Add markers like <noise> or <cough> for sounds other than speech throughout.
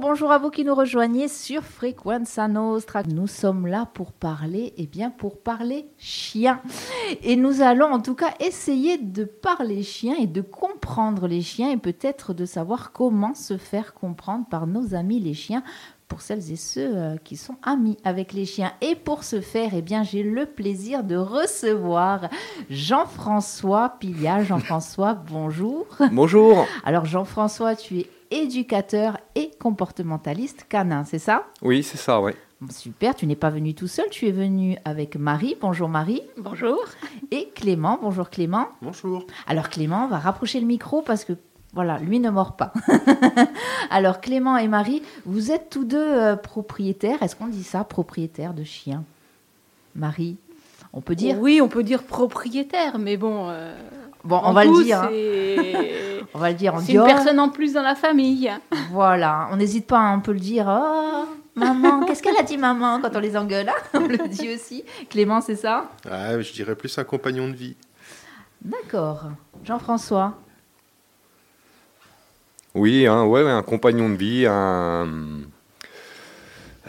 Bonjour à vous qui nous rejoignez sur Frequenza Nostra. Nous sommes là pour parler, et eh bien pour parler chien. Et nous allons en tout cas essayer de parler chien et de comprendre les chiens et peut-être de savoir comment se faire comprendre par nos amis les chiens pour celles et ceux euh, qui sont amis avec les chiens. Et pour ce faire, eh bien, j'ai le plaisir de recevoir Jean-François Pilia. Jean-François, bonjour. Bonjour. Alors Jean-François, tu es éducateur et comportementaliste canin, c'est ça? Oui, c'est ça, oui. Super, tu n'es pas venu tout seul, tu es venu avec Marie. Bonjour Marie. Bonjour. Et Clément. Bonjour Clément. Bonjour. Alors Clément, va rapprocher le micro parce que voilà, lui ne mord pas. <laughs> Alors Clément et Marie, vous êtes tous deux euh, propriétaires, est-ce qu'on dit ça, propriétaires de chiens? Marie, on peut dire? Oui, on peut dire propriétaire, mais bon... Euh, bon, <laughs> on va le dire. Hein. on va le dire. C'est une personne en plus dans la famille. Voilà, on n'hésite pas, hein, on peut le dire. Oh, maman, <laughs> qu'est-ce qu'elle a dit maman quand on les engueule hein? On le dit aussi. Clément, c'est ça? Ah, Je dirais plus un compagnon de vie. D'accord. Jean-François? Oui, hein, ouais, un compagnon de vie, un,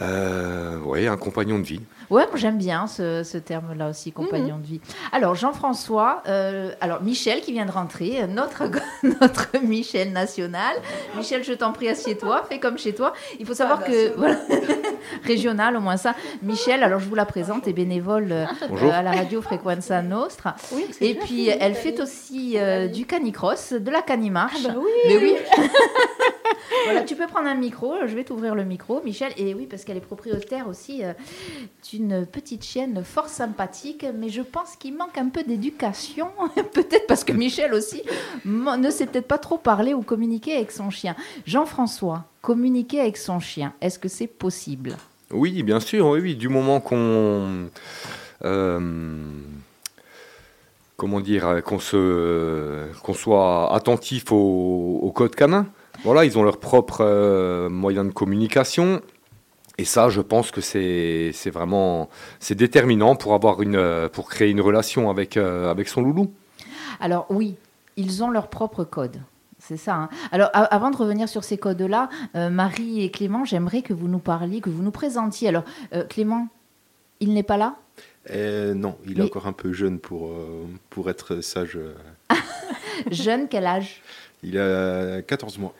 euh, ouais, un compagnon de vie. Ouais, j'aime bien ce, terme-là aussi, compagnon de vie. Alors, Jean-François, euh, alors Michel qui vient de rentrer, notre, <laughs> notre Michel national. Michel, je t'en prie, assieds-toi, fais comme chez toi. Il faut savoir ah, que, voilà, <laughs> régional au moins ça. Michel, alors je vous la présente, est bénévole euh, à la radio Frequenza Nostra. Et puis, elle fait aussi euh, du canicross, de la canimarche. Ah bah oui Mais oui <laughs> Tu peux prendre un micro, je vais t'ouvrir le micro, Michel. Et oui, parce qu'elle est propriétaire aussi une petite chienne fort sympathique, mais je pense qu'il manque un peu d'éducation. <laughs> peut-être parce que Michel aussi ne sait peut-être pas trop parler ou communiquer avec son chien. Jean-François, communiquer avec son chien, est-ce que c'est possible? Oui, bien sûr, oui, oui. Du moment qu'on. Euh, comment dire Qu'on qu'on soit attentif au, code canin. Voilà, ils ont leur propre euh, moyen de communication. Et ça, je pense que c'est vraiment c'est déterminant pour, avoir une, pour créer une relation avec, euh, avec son loulou. Alors oui, ils ont leur propre code. C'est ça. Hein. Alors, avant de revenir sur ces codes-là, euh, Marie et Clément, j'aimerais que vous nous parliez, que vous nous présentiez. Alors, euh, Clément, il n'est pas là? Non, il est encore un peu jeune pour, pour être sage. <laughs> jeune, quel âge? Il a 14 mois.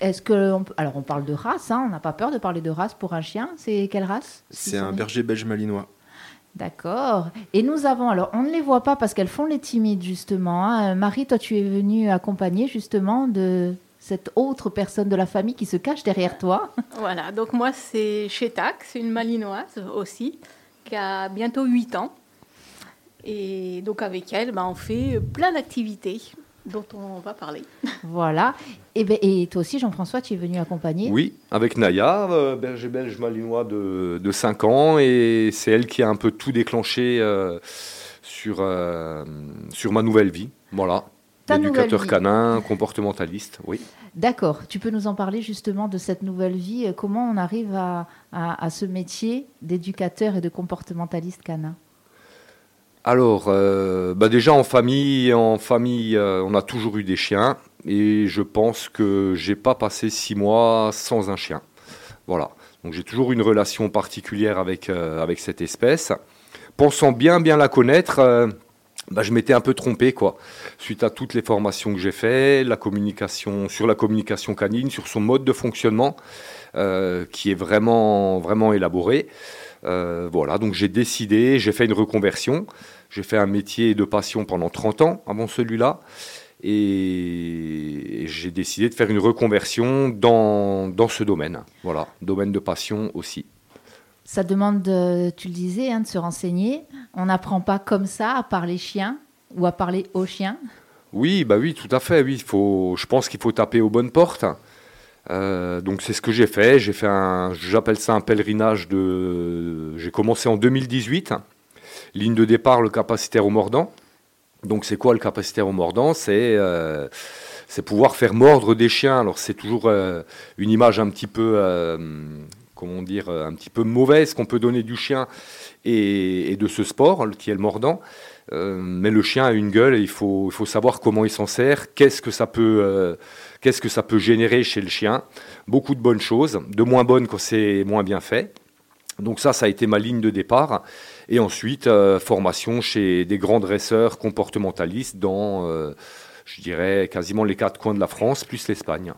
Est-ce que alors on parle de race, hein, on n'a pas peur de parler de race pour un chien. C'est quelle race C'est un berger belge malinois. D'accord. Et nous avons, alors on ne les voit pas parce qu'elles font les timides justement. Hein. Marie, toi tu es venue accompagner justement de cette autre personne de la famille qui se cache derrière toi. <laughs> Voilà, donc moi c'est Chetak, c'est une malinoise aussi, qui a bientôt 8 ans. Et donc avec elle, ben, on fait plein d'activités dont on va parler. <laughs> Voilà. Et, ben, et toi aussi, Jean-François, tu es venu accompagner Oui, avec Naya, euh, berger belge malinois de, de 5 ans. Et c'est elle qui a un peu tout déclenché euh, sur, euh, sur ma nouvelle vie. Voilà. Éducateur canin, comportementaliste, oui. D'accord. Tu peux nous en parler justement de cette nouvelle vie? Comment on arrive à, à, à ce métier d'éducateur et de comportementaliste canin? Alors, euh, bah déjà en famille, en famille, euh, on a toujours eu des chiens et je pense que j'ai pas passé six mois sans un chien. Voilà. Donc j'ai toujours une relation particulière avec, euh, cette espèce. Pensant bien bien la connaître, bah, je m'étais un peu trompé quoi. Suite à toutes les formations que j'ai faites, la communication sur la communication canine, sur son mode de fonctionnement, qui est vraiment vraiment élaboré. voilà. Donc j'ai décidé, j'ai fait une reconversion. J'ai fait un métier de passion pendant 30 ans avant celui-là. Et j'ai décidé de faire une reconversion dans, dans ce domaine. Voilà, domaine de passion aussi. Ça demande, tu le disais, hein, de se renseigner. On n'apprend pas comme ça à parler chien ou à parler aux chiens Oui, bah oui, tout à fait. Oui, faut, je pense qu'il faut taper aux bonnes portes. Euh, donc c'est ce que j'ai fait. J'ai fait un, j'appelle ça un pèlerinage de. J'ai commencé en 2018 Ligne de départ, le capacitaire au mordant. Donc c'est quoi le capacitaire au mordant? Euh, C'est pouvoir faire mordre des chiens. Alors c'est toujours euh, une image un petit peu, euh, comment dire, un petit peu mauvaise qu'on peut donner du chien et, de ce sport qui est le mordant. Euh, mais le chien a une gueule et il faut, savoir comment il s'en sert, qu'est-ce que euh, qu'est-ce que ça peut générer chez le chien. Beaucoup de bonnes choses, de moins bonnes quand c'est moins bien fait. Donc ça, ça a été ma ligne de départ. Et ensuite, euh, formation chez des grands dresseurs comportementalistes dans, je dirais, quasiment les quatre coins de la France, plus l'Espagne.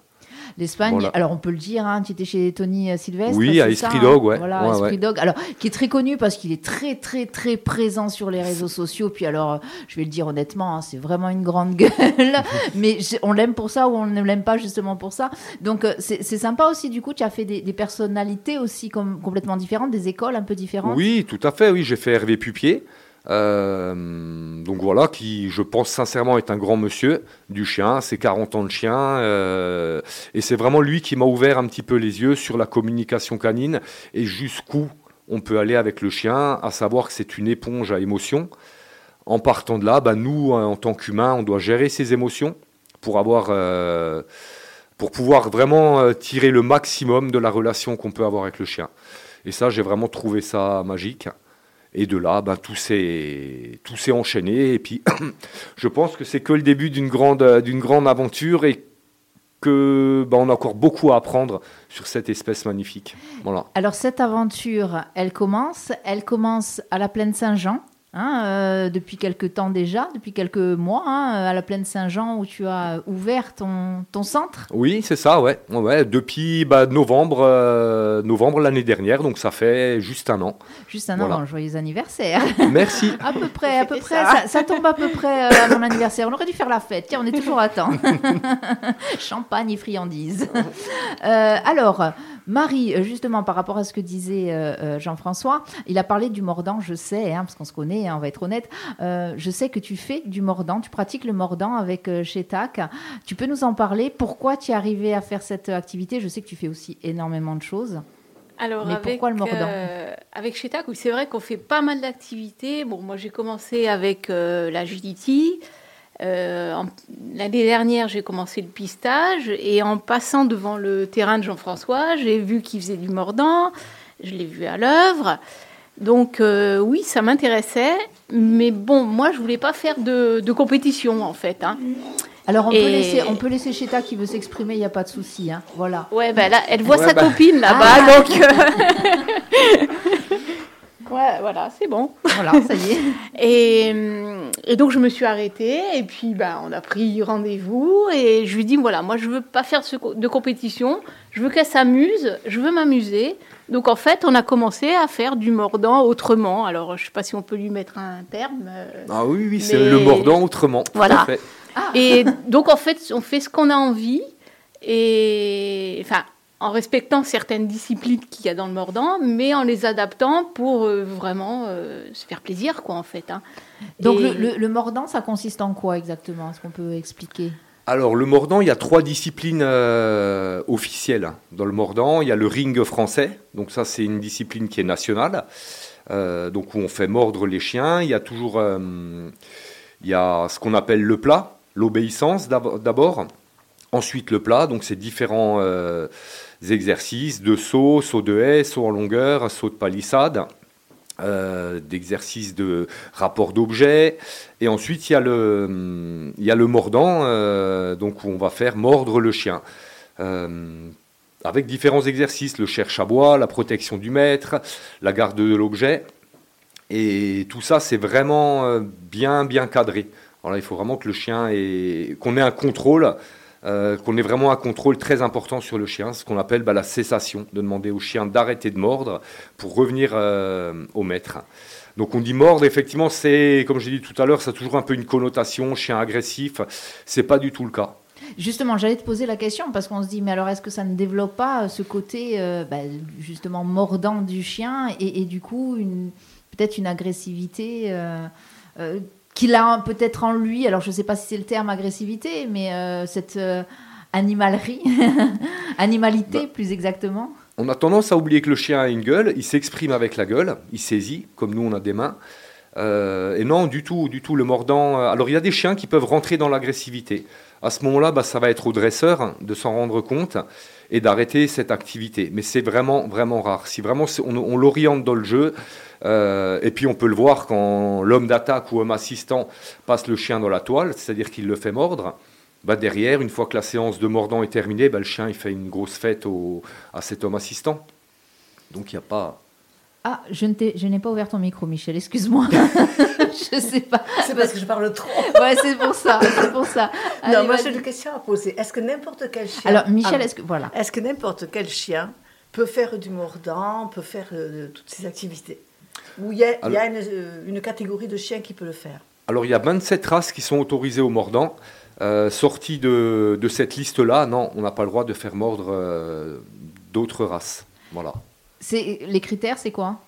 L'Espagne, alors on peut le dire, hein, tu étais chez Tony euh, Sylvestre. Oui, à Esprit Dog, ouais. Voilà, Esprit Dog. Alors, qui est très connu parce qu'il est très, très, très présent sur les réseaux sociaux. Puis alors, je vais le dire honnêtement, hein, c'est vraiment une grande <laughs> gueule. mais on l'aime pour ça ou on ne l'aime pas justement pour ça. Donc, euh, c'est sympa aussi, du coup, tu as fait des, personnalités aussi comme, complètement différentes, des écoles un peu différentes. Oui, tout à fait. Oui, j'ai fait Hervé Pupier. Euh, donc voilà, qui je pense sincèrement est un grand monsieur du chien, c'est 40 ans de chien, euh, et c'est vraiment lui qui m'a ouvert un petit peu les yeux sur la communication canine et jusqu'où on peut aller avec le chien, à savoir que c'est une éponge à émotions. En partant de là, bah, nous, en tant qu'humains, on doit gérer ses émotions pour avoir... Euh, pour pouvoir vraiment tirer le maximum de la relation qu'on peut avoir avec le chien. Et ça, j'ai vraiment trouvé ça magique. Et de là, ben, tout s'est enchaîné. Et puis, <clears throat> je pense que c'est que le début d'une grande, grande aventure et que ben, on a encore beaucoup à apprendre sur cette espèce magnifique. Alors cette aventure, elle commence, elle commence à la plaine Saint-Jean. Hein, euh, depuis quelques temps déjà, depuis quelques mois, hein, à la plaine Saint-Jean où tu as ouvert ton, ton centre. Oui, c'est ça, ouais. ouais depuis bah, novembre, euh, novembre l'année dernière, donc ça fait juste un an. Juste un an, joyeux anniversaire. <laughs> Merci. <laughs> à peu près, à peu près, ça. Ça, tombe à peu près euh, à mon anniversaire. On aurait dû faire la fête. Tiens, on est toujours à temps. <laughs> Champagne et friandises. alors, Marie, euh, justement, par rapport à ce que disait euh, euh, Jean-François, il a parlé du mordant, je sais, hein, parce qu'on se connaît, hein, on va être honnête. je sais que tu fais du mordant, tu pratiques le mordant avec chez TAC. Tu peux nous en parler? Pourquoi tu es arrivé à faire cette activité? Je sais que tu fais aussi énormément de choses. Alors, Mais avec, pourquoi le mordant? Avec Chetac, oui, c'est vrai qu'on fait pas mal d'activités. Bon, moi, j'ai commencé avec la JDT. Euh, l'année dernière, j'ai commencé le pistage et en passant devant le terrain de Jean-François, j'ai vu qu'il faisait du mordant, je l'ai vu à l'œuvre. Donc euh, oui, ça m'intéressait, mais bon, moi je voulais pas faire de, compétition en fait. Hein. Alors on, peut laisser, on peut laisser Cheta qui veut s'exprimer, il n'y a pas de souci. Hein. Voilà. Ouais, ben là, elle voit sa bah. copine là-bas, ah. donc. Euh, <laughs> <laughs> Ouais, voilà, c'est bon. Voilà, ça y est. <laughs> et, et, donc, je me suis arrêtée. Et puis, ben, on a pris rendez-vous. Et je lui dis voilà, moi, je veux pas faire de compétition. Je veux qu'elle s'amuse. Je veux m'amuser. Donc, en fait, on a commencé à faire du mordant autrement. Alors, je sais pas si on peut lui mettre un terme. Euh, ah oui, oui, c'est le mordant autrement. Voilà. Et donc, en fait, on fait ce qu'on a envie. Et enfin, en respectant certaines disciplines qu'il y a dans le mordant, mais en les adaptant pour euh, vraiment euh, se faire plaisir, quoi, en fait. Hein. Donc le, mordant, ça consiste en quoi exactement? Est-ce qu'on peut expliquer? Alors, le mordant, il y a trois disciplines euh, officielles. Dans le mordant, il y a le ring français. Donc, ça, c'est une discipline qui est nationale. donc, où on fait mordre les chiens. Il y a toujours il y a ce qu'on appelle le plat, l'obéissance d'abord. Ensuite, le plat. Donc, c'est différents exercices de saut, saut de haie, saut en longueur, saut de palissade. Euh, d'exercices de rapport d'objets. Et ensuite, il y a le, mordant, euh, donc où on va faire mordre le chien. Euh, avec différents exercices, le cherche à bois, la protection du maître, la garde de l'objet. Et tout ça, c'est vraiment bien, bien cadré. Alors il faut vraiment le chien qu'on ait un contrôle euh, qu'on ait vraiment un contrôle très important sur le chien, ce qu'on appelle bah, la cessation, de demander au chien d'arrêter de mordre pour revenir euh, au maître. Donc on dit mordre, effectivement, c'est, comme j'ai dit tout à l'heure, ça a toujours un peu une connotation chien agressif. C'est pas du tout le cas. Justement, j'allais te poser la question parce qu'on se dit, mais alors est-ce que ça ne développe pas ce côté euh, bah, justement mordant du chien et, du coup peut-être une agressivité qu'il a peut-être en lui, alors je ne sais pas si c'est le terme agressivité, mais euh, cette euh, animalerie, <laughs> animalité bah. plus exactement. On a tendance à oublier que le chien a une gueule, il s'exprime avec la gueule, il saisit, comme nous on a des mains. Euh, et non, du tout, du tout, le mordant. Alors il y a des chiens qui peuvent rentrer dans l'agressivité. À ce moment-là, bah, ça va être au dresseur de s'en rendre compte et d'arrêter cette activité. Mais c'est vraiment, vraiment rare. Si vraiment on, l'oriente dans le jeu, et puis on peut le voir quand l'homme d'attaque ou homme assistant passe le chien dans la toile, c'est-à-dire qu'il le fait mordre. Bah derrière, une fois que la séance de mordant est terminée, bah le chien il fait une grosse fête au, à cet homme assistant. Donc il n'y a pas. Ah, je n'ai pas ouvert ton micro, Michel, excuse-moi. <laughs> je sais pas. C'est parce que je parle trop. ouais, c'est pour ça, c'est pour ça. non, moi j'ai une question à poser. Est-ce que n'importe quel chien. Alors, Michel, est-ce que. Voilà. Est-ce que n'importe quel chien peut faire du mordant, peut faire euh, toutes ces activités? Ou il y a, y a une, euh, une, catégorie de chiens qui peut le faire Alors, il y a 27 races qui sont autorisées au mordant. Euh, sorti de, de cette liste-là, non, on n'a pas le droit de faire mordre euh, d'autres races. Voilà. Les critères, c'est quoi?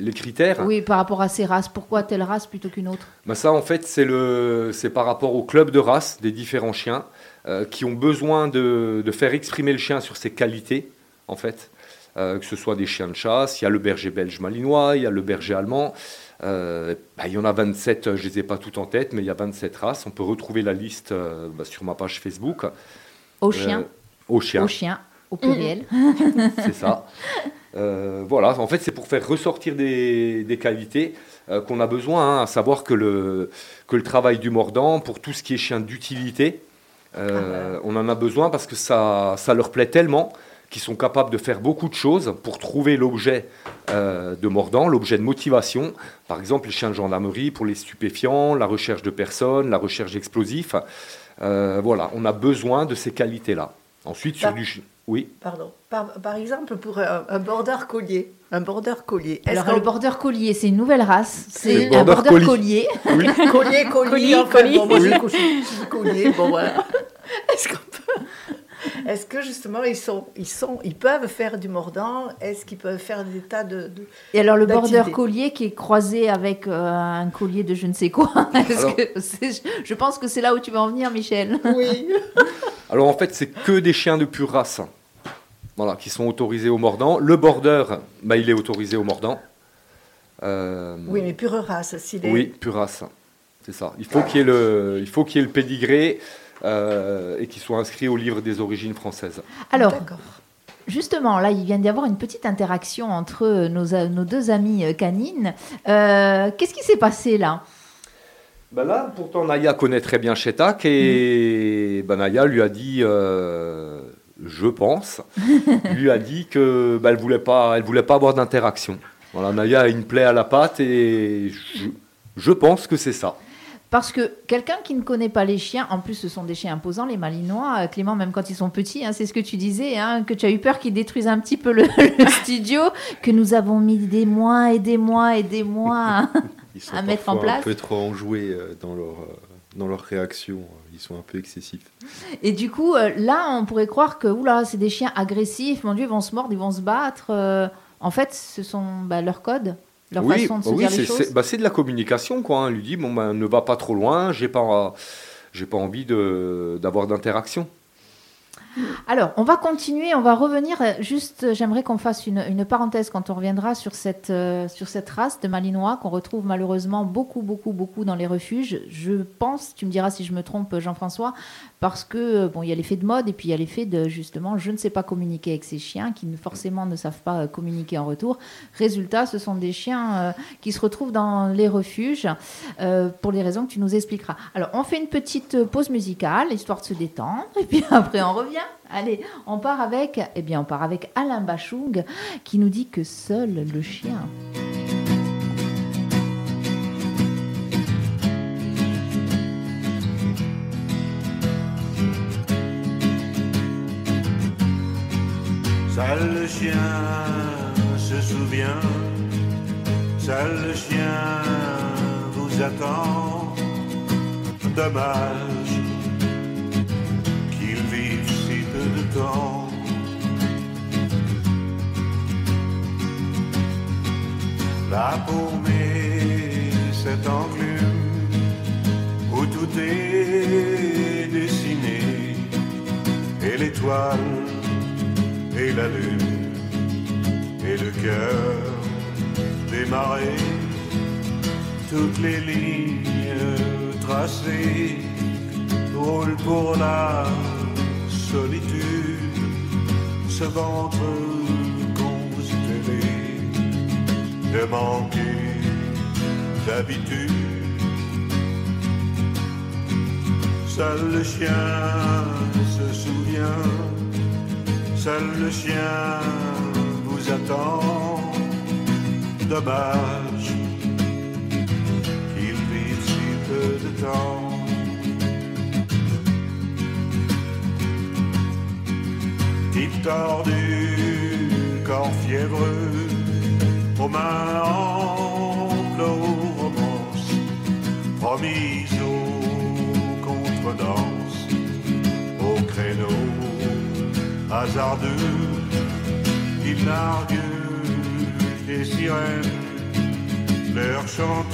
Les critères? Oui, par rapport à ces races. Pourquoi telle race plutôt qu'une autre? Ben Ça, en fait, c'est par rapport au club de race des différents chiens euh, qui ont besoin de, de, faire exprimer le chien sur ses qualités, en fait. Que ce soit des chiens de chasse, il y a le berger belge malinois, il y a le berger allemand. Euh, bah, il y en a 27, je ne les ai pas toutes en tête, mais il y a 27 races. On peut retrouver la liste euh, bah, sur ma page Facebook. Au chien. Euh, au chien. Au chien, au pluriel. <laughs> c'est ça. voilà, en fait, c'est pour faire ressortir des, des qualités qu'on a besoin, hein, à savoir que le, que le travail du mordant, pour tout ce qui est chien d'utilité, ah on en a besoin parce que ça, ça leur plaît tellement qui sont capables de faire beaucoup de choses pour trouver l'objet euh, de mordant, l'objet de motivation. Par exemple, les chiens de gendarmerie pour les stupéfiants, la recherche de personnes, la recherche d'explosifs. Euh, voilà, on a besoin de ces qualités-là. Ensuite, sur du... Oui. Pardon. Par, exemple, pour un, border collier. Un border collier. Alors, le border collier, c'est une nouvelle race. C'est un border collier. Oui. <laughs> collier, collier, collier. Bon, moi, collier. Bon, voilà. <laughs> Est-ce qu'on peut... Est-ce que justement ils sont, ils sont, ils peuvent faire du mordant? Est-ce qu'ils peuvent faire des tas de, Et alors le border collier qui est croisé avec euh, un collier de je ne sais quoi. <laughs> je pense que c'est là où tu vas en venir, Michel. Oui. <laughs> alors en fait, c'est que des chiens de pure race, voilà, qui sont autorisés au mordant. Le border, bah, il est autorisé au mordant. Euh, oui, mais pure race, s'il est... Oui, pure race. C'est ça. Il faut qu'il y ait le, il faut qu'il y ait le pédigré. Euh, et qui soit inscrits au livre des origines françaises. Alors, Justement, là, il vient d'y avoir une petite interaction entre nos, nos deux amies euh, canines. Euh, qu'est-ce qui s'est passé là? Ben là, pourtant, Naya connaît très bien Chetak et mm. ben, Naya lui a dit, je pense, <laughs> lui a dit que ben, elle voulait pas, elle voulait pas avoir d'interaction. Voilà, Naya a une plaie à la patte et je pense que c'est ça. Parce que quelqu'un qui ne connaît pas les chiens, en plus ce sont des chiens imposants, les malinois, euh, Clément, même quand ils sont petits, hein, c'est ce que tu disais, hein, que tu as eu peur qu'ils détruisent un petit peu le, <laughs> studio, que nous avons mis des mois et des mois et des mois <laughs> à mettre en place. un peu trop enjoués euh, dans leur, euh, dans leur réaction, ils sont un peu excessifs. Et du coup, là, on pourrait croire que oula, c'est des chiens agressifs, mon Dieu, ils vont se mordre, ils vont se battre. en fait, ce sont bah, leurs codes oui, bah c'est de la communication, quoi. On hein. lui dit, bon, ben, ne va pas trop loin, j'ai pas, j'ai pas envie d'avoir d'interaction. Alors, on va continuer, on va revenir. Juste, j'aimerais qu'on fasse une, parenthèse quand on reviendra sur cette, euh, sur cette race de Malinois qu'on retrouve malheureusement beaucoup, beaucoup, beaucoup dans les refuges. Je pense, tu me diras si je me trompe, Jean-François, parce que euh, bon, il y a l'effet de mode et puis il y a l'effet de justement, je ne sais pas communiquer avec ces chiens qui forcément ne savent pas euh, communiquer en retour. Résultat, ce sont des chiens qui se retrouvent dans les refuges pour les raisons que tu nous expliqueras. Alors, on fait une petite pause musicale histoire de se détendre et puis <laughs> après on revient. Allez, on part avec, eh bien, on part avec Alain Bachung qui nous dit que seul le chien. Seul le chien se souvient, seul le chien vous attend. Dommage La paumée, cette enclume où tout est dessiné, et l'étoile, et la lune, et le cœur des marées, toutes les lignes tracées roulent pour la solitude, ce ventre constellé de manquer d'habitude. Seul le chien se souvient, seul le chien vous attend. Dommage qu'il vive si peu de temps. Type tordu, corps fiévreux, aux mains amples aux romances, promise aux contredanses, au créneau hasardeux, il nargue des sirènes, leur chantent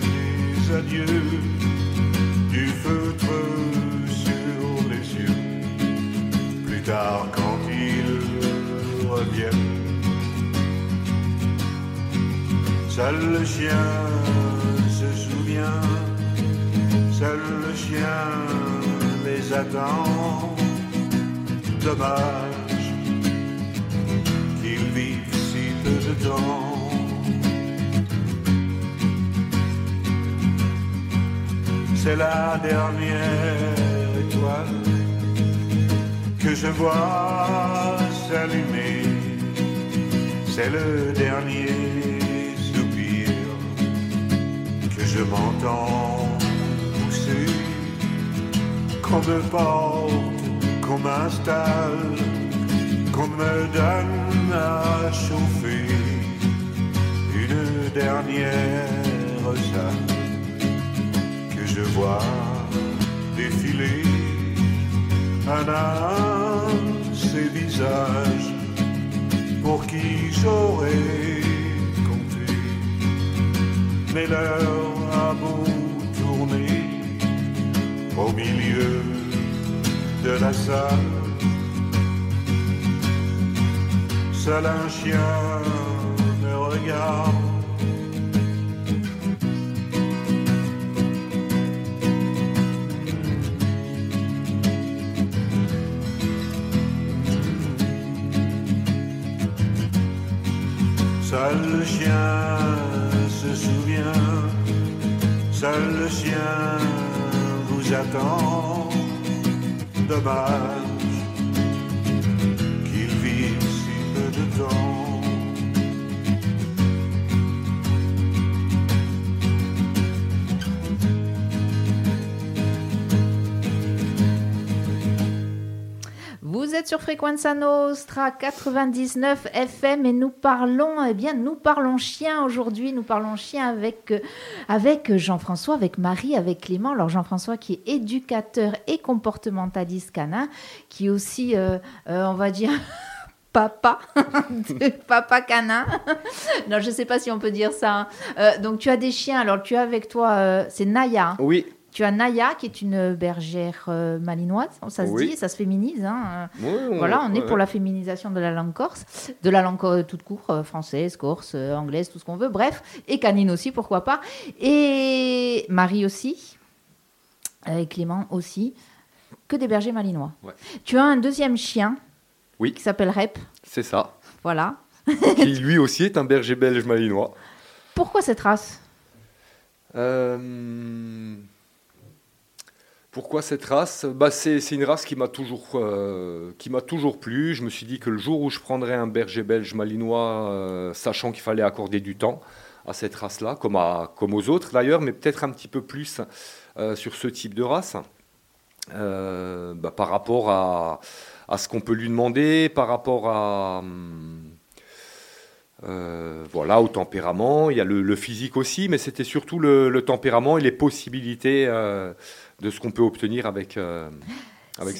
des adieux, tard, quand ils reviennent, seul le chien se souvient, seul le chien les attend. Dommage qu'ils vivent si peu de temps. C'est la dernière étoile que je vois s'allumer. C'est le dernier soupir que je m'entends pousser. Qu'on me porte, qu'on m'installe, qu'on me donne à chauffer. Une dernière salle que je vois un ces visages pour qui j'aurais compté. Mais l'heure a beau tourner au milieu de la salle. Seul un chien me regarde. Seul le chien se souvient, seul le chien vous attend. Dommage Vous êtes sur Frequenza Nostra 99 FM et nous parlons, eh bien, nous parlons chien aujourd'hui. Nous parlons chien avec, euh, avec Jean-François, avec Marie, avec Clément. Alors Jean-François qui est éducateur et comportementaliste canin, qui est aussi, euh, euh, on va dire, <laughs> papa, <laughs> papa canin. non, je ne sais pas si on peut dire ça. hein. Donc tu as des chiens. Alors tu as avec toi, c'est Naya. hein. Oui, Tu as Naya qui est une bergère euh, malinoise, ça se Oui. dit, ça se féminise. hein. oui, Voilà, on est ouais, pour la féminisation de la langue corse, de la langue euh, toute court, euh, française, corse, anglaise, tout ce qu'on veut, bref, et canine aussi, pourquoi pas. Et Marie aussi, et Clément aussi, que des bergers malinois. Ouais. Tu as un deuxième chien Oui. qui s'appelle Rep, c'est ça. voilà. <laughs> Qui lui aussi est un berger belge malinois. Pourquoi cette race? Euh, Pourquoi cette race? Bah, c'est, une race qui m'a toujours, euh, qui m'a toujours plu. Je me suis dit que le jour où je prendrais un berger belge malinois, euh, sachant qu'il fallait accorder du temps à cette race-là, comme, aux autres d'ailleurs, mais peut-être un petit peu plus euh, sur ce type de race, bah, par rapport à, à ce qu'on peut lui demander, par rapport à... voilà, au tempérament, il y a le, physique aussi, mais c'était surtout le, tempérament et les possibilités de ce qu'on peut obtenir avec, euh, avec.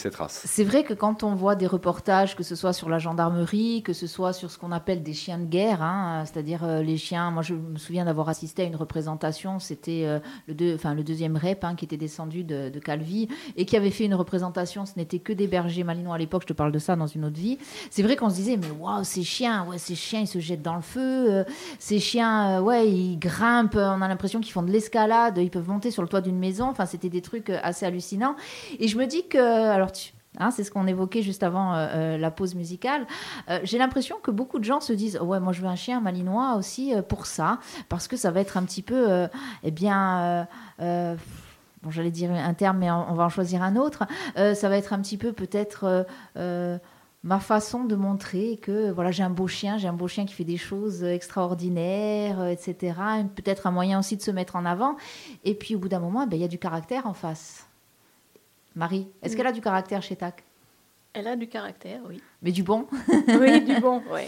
C'est vrai que quand on voit des reportages, que ce soit sur la gendarmerie, que ce soit sur ce qu'on appelle des chiens de guerre, hein, c'est-à-dire euh, les chiens, moi je me souviens d'avoir assisté à une représentation, c'était euh, le, deux- enfin, le deuxième rep hein, qui était descendu de, de Calvi et qui avait fait une représentation, ce n'était que des bergers malinois à l'époque, je te parle de ça dans une autre vie. C'est vrai qu'on se disait, mais waouh, ces chiens, ouais, ces chiens, ils se jettent dans le feu, euh, ces chiens, euh, ouais, ils grimpent, on a l'impression qu'ils font de l'escalade, ils peuvent monter sur le toit d'une maison, enfin c'était des trucs euh, assez hallucinants. Et je me dis que, alors tu, Hein, c'est ce qu'on évoquait juste avant euh, euh, la pause musicale. Euh, j'ai l'impression que beaucoup de gens se disent Ouais, moi je veux un chien malinois aussi pour ça, parce que ça va être un petit peu, eh bien, bon, j'allais dire un terme, mais on, va en choisir un autre. ça va être un petit peu peut-être ma façon de montrer que voilà j'ai un beau chien, j'ai un beau chien qui fait des choses extraordinaires, etc. Peut-être un moyen aussi de se mettre en avant. Et puis au bout d'un moment, ben, il y a du caractère en face. Marie, est-ce mm. qu'elle a du caractère chez TAC? Elle a du caractère, oui. Mais du bon <laughs> Oui, du bon, oui.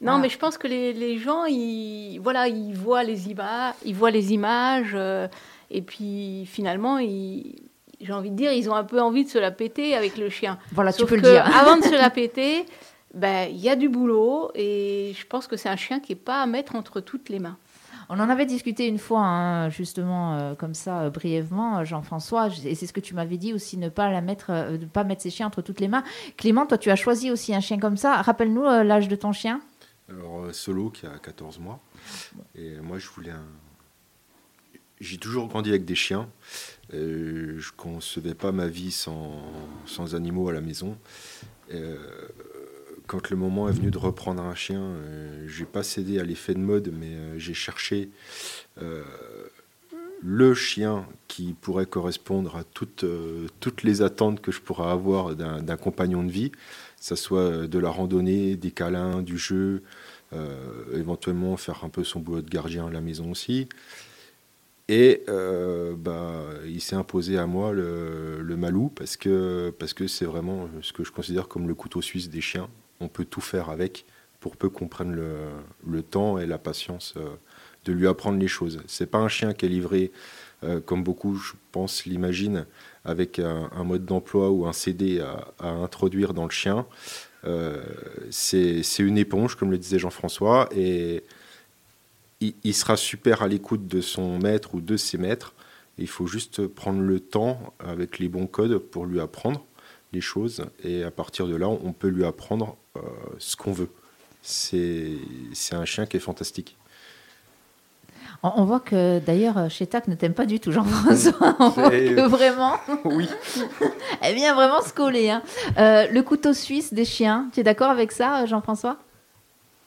Non, ah. mais je pense que les, gens, ils, voilà, ils, voient les images, ils voient les images, euh, et puis finalement, j'ai envie de dire, ils ont un peu envie de se la péter avec le chien. Voilà, tu peux le dire. avant de se la <laughs> péter, ben, il y a du boulot, et je pense que c'est un chien qui n'est pas à mettre entre toutes les mains. On en avait discuté une fois, hein, justement, euh, comme ça, euh, brièvement, euh, Jean-François, et c'est ce que tu m'avais dit aussi, ne pas la mettre, ne pas mettre ses chiens entre toutes les mains. Clément, toi, tu as choisi aussi un chien comme ça. Rappelle-nous l'âge de ton chien. Alors, Solo, qui a 14 mois. Et moi, je voulais un. J'ai toujours grandi avec des chiens. je ne concevais pas ma vie sans, sans animaux à la maison quand le moment est venu de reprendre un chien, euh, je n'ai pas cédé à l'effet de mode, mais euh, j'ai cherché euh, le chien qui pourrait correspondre à toutes, toutes les attentes que je pourrais avoir d'un compagnon de vie, que ce soit de la randonnée, des câlins, du jeu, éventuellement faire un peu son boulot de gardien à la maison aussi. Et bah, il s'est imposé à moi le, le malou parce que parce que c'est vraiment ce que je considère comme le couteau suisse des chiens on peut tout faire avec pour peu qu'on prenne le, temps et la patience euh, de lui apprendre les choses. C'est pas un chien qui est livré, euh, comme beaucoup, je pense, l'imaginent, avec un, mode d'emploi ou un CD à, introduire dans le chien. Euh, c'est une éponge, comme le disait Jean-François, et il, sera super à l'écoute de son maître ou de ses maîtres. il faut juste prendre le temps avec les bons codes pour lui apprendre les choses. Et à partir de là, on peut lui apprendre ce qu'on veut. C'est un chien qui est fantastique. On voit que d'ailleurs chez TAC ne t'aime pas du tout Jean-François. Vraiment. <laughs> Oui. <laughs> Elle vient vraiment se coller. Hein. Euh, le couteau suisse des chiens, tu es d'accord avec ça, Jean-François?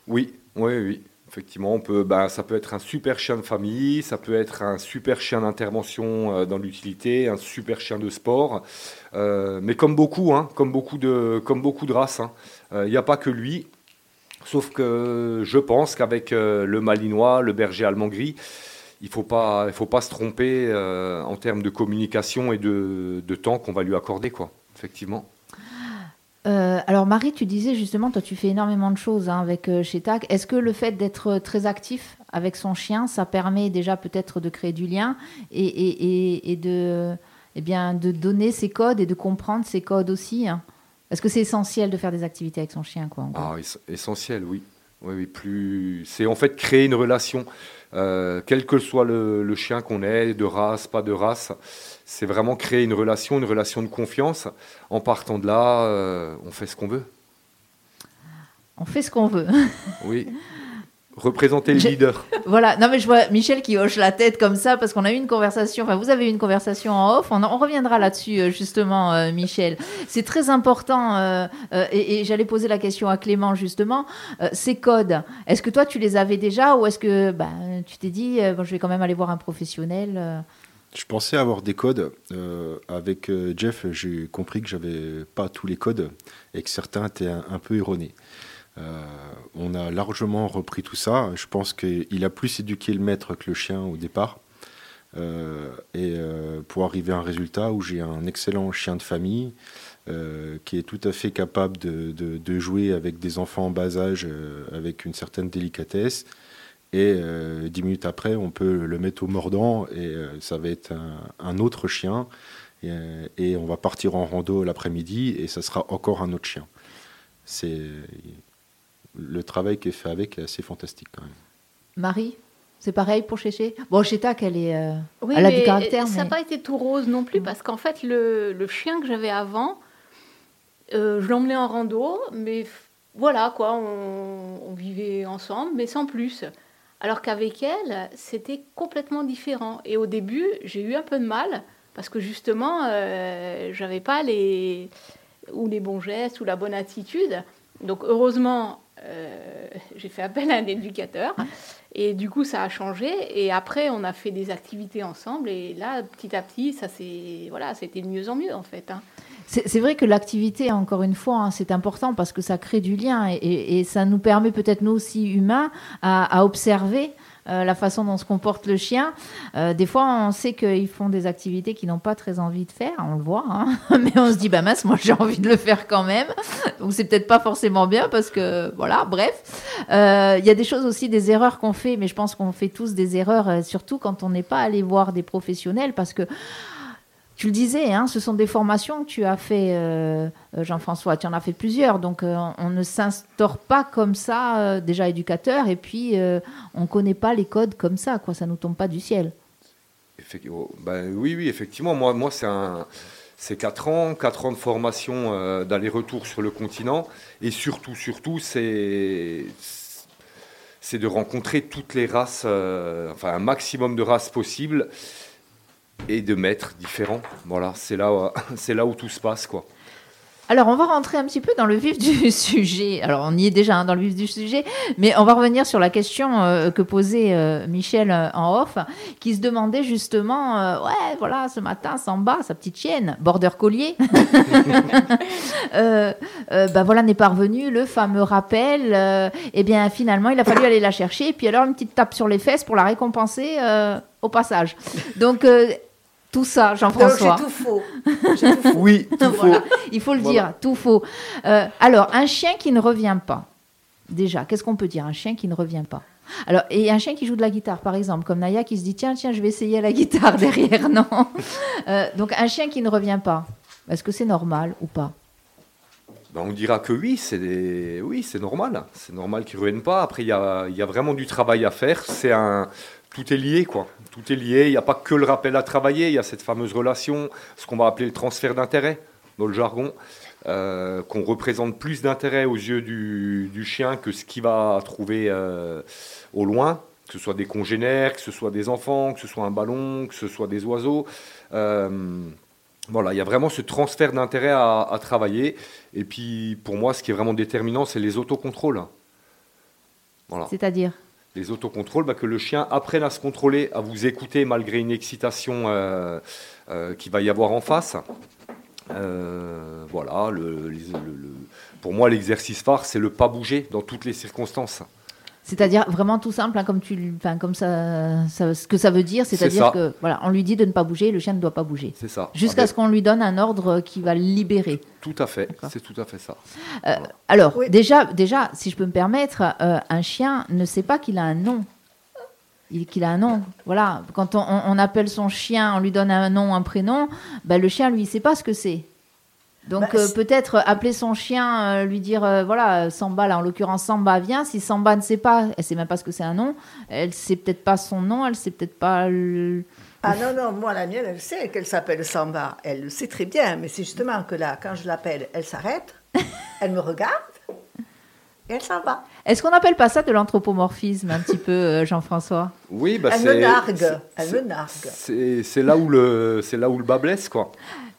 Oui, oui, oui. Effectivement, on peut, bah, ça peut être un super chien de famille, ça peut être un super chien d'intervention euh, dans l'utilité, un super chien de sport. mais comme beaucoup, hein, comme beaucoup de, comme beaucoup de races. Hein. Il euh, n'y a pas que lui. Sauf que je pense qu'avec euh, le malinois, le berger allemand gris, il ne faut, pas, faut pas se tromper euh, en termes de communication et de, temps qu'on va lui accorder, quoi, effectivement. alors Marie, tu disais justement, toi tu fais énormément de choses hein, avec chez TAC. Est-ce que le fait d'être très actif avec son chien, ça permet déjà peut-être de créer du lien et, et, de, eh bien, de donner ses codes et de comprendre ses codes aussi hein? Est-ce que c'est essentiel de faire des activités avec son chien quoi, ah, Essentiel, oui. Oui, oui, plus... C'est en fait créer une relation, euh, quel que soit le, chien qu'on ait, de race, pas de race. C'est vraiment créer une relation, une relation de confiance. En partant de là, euh, on fait ce qu'on veut. On fait ce qu'on veut. Oui. <laughs> représenter le leader. Voilà, non mais je vois Michel qui hoche la tête comme ça parce qu'on a eu une conversation, enfin vous avez eu une conversation en off, on, reviendra là-dessus euh, justement euh, Michel. C'est très important euh, et, j'allais poser la question à Clément justement, ces codes, est-ce que toi tu les avais déjà ou est-ce que bah, tu t'es dit bon, je vais quand même aller voir un professionnel je pensais avoir des codes. avec Jeff, j'ai compris que j'avais pas tous les codes et que certains étaient un peu erronés. Euh, on a largement repris tout ça. Je pense qu'il a plus éduqué le maître que le chien au départ. Euh, et euh, pour arriver à un résultat où j'ai un excellent chien de famille qui est tout à fait capable de, jouer avec des enfants en bas âge avec une certaine délicatesse. Et dix minutes après, on peut le mettre au mordant et ça va être un, autre chien. Et, et, on va partir en rando l'après-midi et ça sera encore un autre chien. C'est le travail qui est fait avec est assez fantastique quand même. Marie c'est pareil pour Chéché Bon, Chétac, elle, est, euh, elle a du caractère. Ça n'a pas été tout rose non plus, parce qu'en fait, le, chien que j'avais avant, euh, je l'emmenais en rando, mais voilà, quoi, on, vivait ensemble, mais sans plus. Alors qu'avec elle, c'était complètement différent. Et au début, j'ai eu un peu de mal, parce que justement, euh, j'avais pas les, ou les bons gestes, ou la bonne attitude. Donc heureusement, euh, j'ai fait appel à un éducateur. Et du coup, ça a changé. Et après, on a fait des activités ensemble. Et là, petit à petit, ça c'est voilà, c'était de mieux en mieux en fait. Hein. C'est vrai que l'activité, encore une fois, hein, c'est important parce que ça crée du lien et, ça nous permet peut-être nous aussi humains à, observer euh, la façon dont se comporte le chien. Euh, des fois, on sait qu'ils font des activités qu'ils n'ont pas très envie de faire, on le voit, hein. <laughs> mais on se dit, bah mince, moi j'ai envie de le faire quand même. Donc c'est peut-être pas forcément bien parce que, voilà, bref. Euh, il y a des choses aussi, des erreurs qu'on fait, mais je pense qu'on fait tous des erreurs, surtout quand on n'est pas allé voir des professionnels parce que tu le disais, hein, ce sont des formations que tu as fait, euh, euh, Jean-François. Tu en as fait plusieurs. Donc, euh, on ne s'instaure pas comme ça, déjà éducateur, et puis on ne connaît pas les codes comme ça. Quoi. Ça ne nous tombe pas du ciel. Oh, ben, oui, oui, effectivement. Moi, moi c'est un. C'est 4 ans, 4 ans de formation d'aller-retour sur le continent. Et surtout, surtout, c'est c'est de rencontrer toutes les races, enfin un maximum de races possibles et de maîtres différents. Voilà, c'est là, <laughs> c'est là où tout se passe, quoi. Alors, on va rentrer un petit peu dans le vif du <laughs> sujet. Alors, on y est déjà hein, dans le vif du sujet, mais on va revenir sur la question euh, que posait euh, Michel euh, en off, qui se demandait justement, ouais, voilà, ce matin, Samba, sa petite chienne, border collier, <laughs> bah voilà, n'est pas revenu. Le fameux rappel, eh bien, finalement, il a fallu aller la chercher, et puis alors une petite tape sur les fesses pour la récompenser au passage. Donc, tout ça, Jean-François. J'ai tout faux. <laughs> Oui, tout faux. Il faut le dire, tout faux. Euh, alors, un chien qui ne revient pas. Déjà, qu'est-ce qu'on peut dire? Un chien qui ne revient pas. Alors, et un chien qui joue de la guitare, par exemple, comme Naya qui se dit tiens, tiens, je vais essayer la guitare <laughs> derrière, non? Euh, Donc, un chien qui ne revient pas. Est-ce que c'est normal ou pas? Ben, on dira que oui, c'est oui, c'est normal. C'est normal qu'il ne revienne pas. Après, il y a, y a, vraiment du travail à faire. C'est un, tout est lié, quoi. Tout est lié. Il n'y a pas que le rappel à travailler. Il y a cette fameuse relation, ce qu'on va appeler le transfert d'intérêt dans le jargon, euh, qu'on représente plus d'intérêt aux yeux du, chien que ce qu'il va trouver euh, au loin, que ce soit des congénères, que ce soit des enfants, que ce soit un ballon, que ce soit des oiseaux. Euh, voilà, il y a vraiment ce transfert d'intérêt à, travailler. Et puis, pour moi, ce qui est vraiment déterminant, c'est les autocontrôles. C'est-à-dire? Les autocontrôles, bah, que le chien apprenne à se contrôler, à vous écouter malgré une excitation euh, euh, qui va y avoir en face. Euh, voilà, pour moi, l'exercice phare, c'est le pas bouger dans toutes les circonstances. C'est-à-dire vraiment tout simple, hein, comme tu, enfin, comme ça, ce que ça veut dire, c'est-à-dire que voilà, on lui dit de ne pas bouger, le chien ne doit pas bouger. C'est ça. Jusqu'à ce qu'on lui donne un ordre qui va le libérer. Tout à fait. C'est tout à fait ça. Euh, alors déjà, déjà, si je peux me permettre, euh, un chien ne sait pas qu'il a un nom. Qu'il a un nom. Voilà. Quand on, appelle son chien, on lui donne un nom, un prénom, ben, le chien, lui, il ne sait pas ce que c'est. Donc bah, euh, peut-être appeler son chien, euh, lui dire euh, voilà Samba là en l'occurrence Samba vient. Si Samba ne sait pas, elle sait même pas ce que c'est un nom. Elle sait peut-être pas son nom, elle sait peut-être pas. Ah non non, moi la mienne elle sait qu'elle s'appelle Samba. Elle le sait très bien, mais c'est justement que là quand je l'appelle, elle s'arrête, <laughs> elle me regarde. Et elle s'en va. Est-ce qu'on n'appelle pas ça de l'anthropomorphisme un petit peu, Jean-François? Oui, bah elle me nargue. Elle me nargue. C'est là où le c'est là où le bas blesse quoi.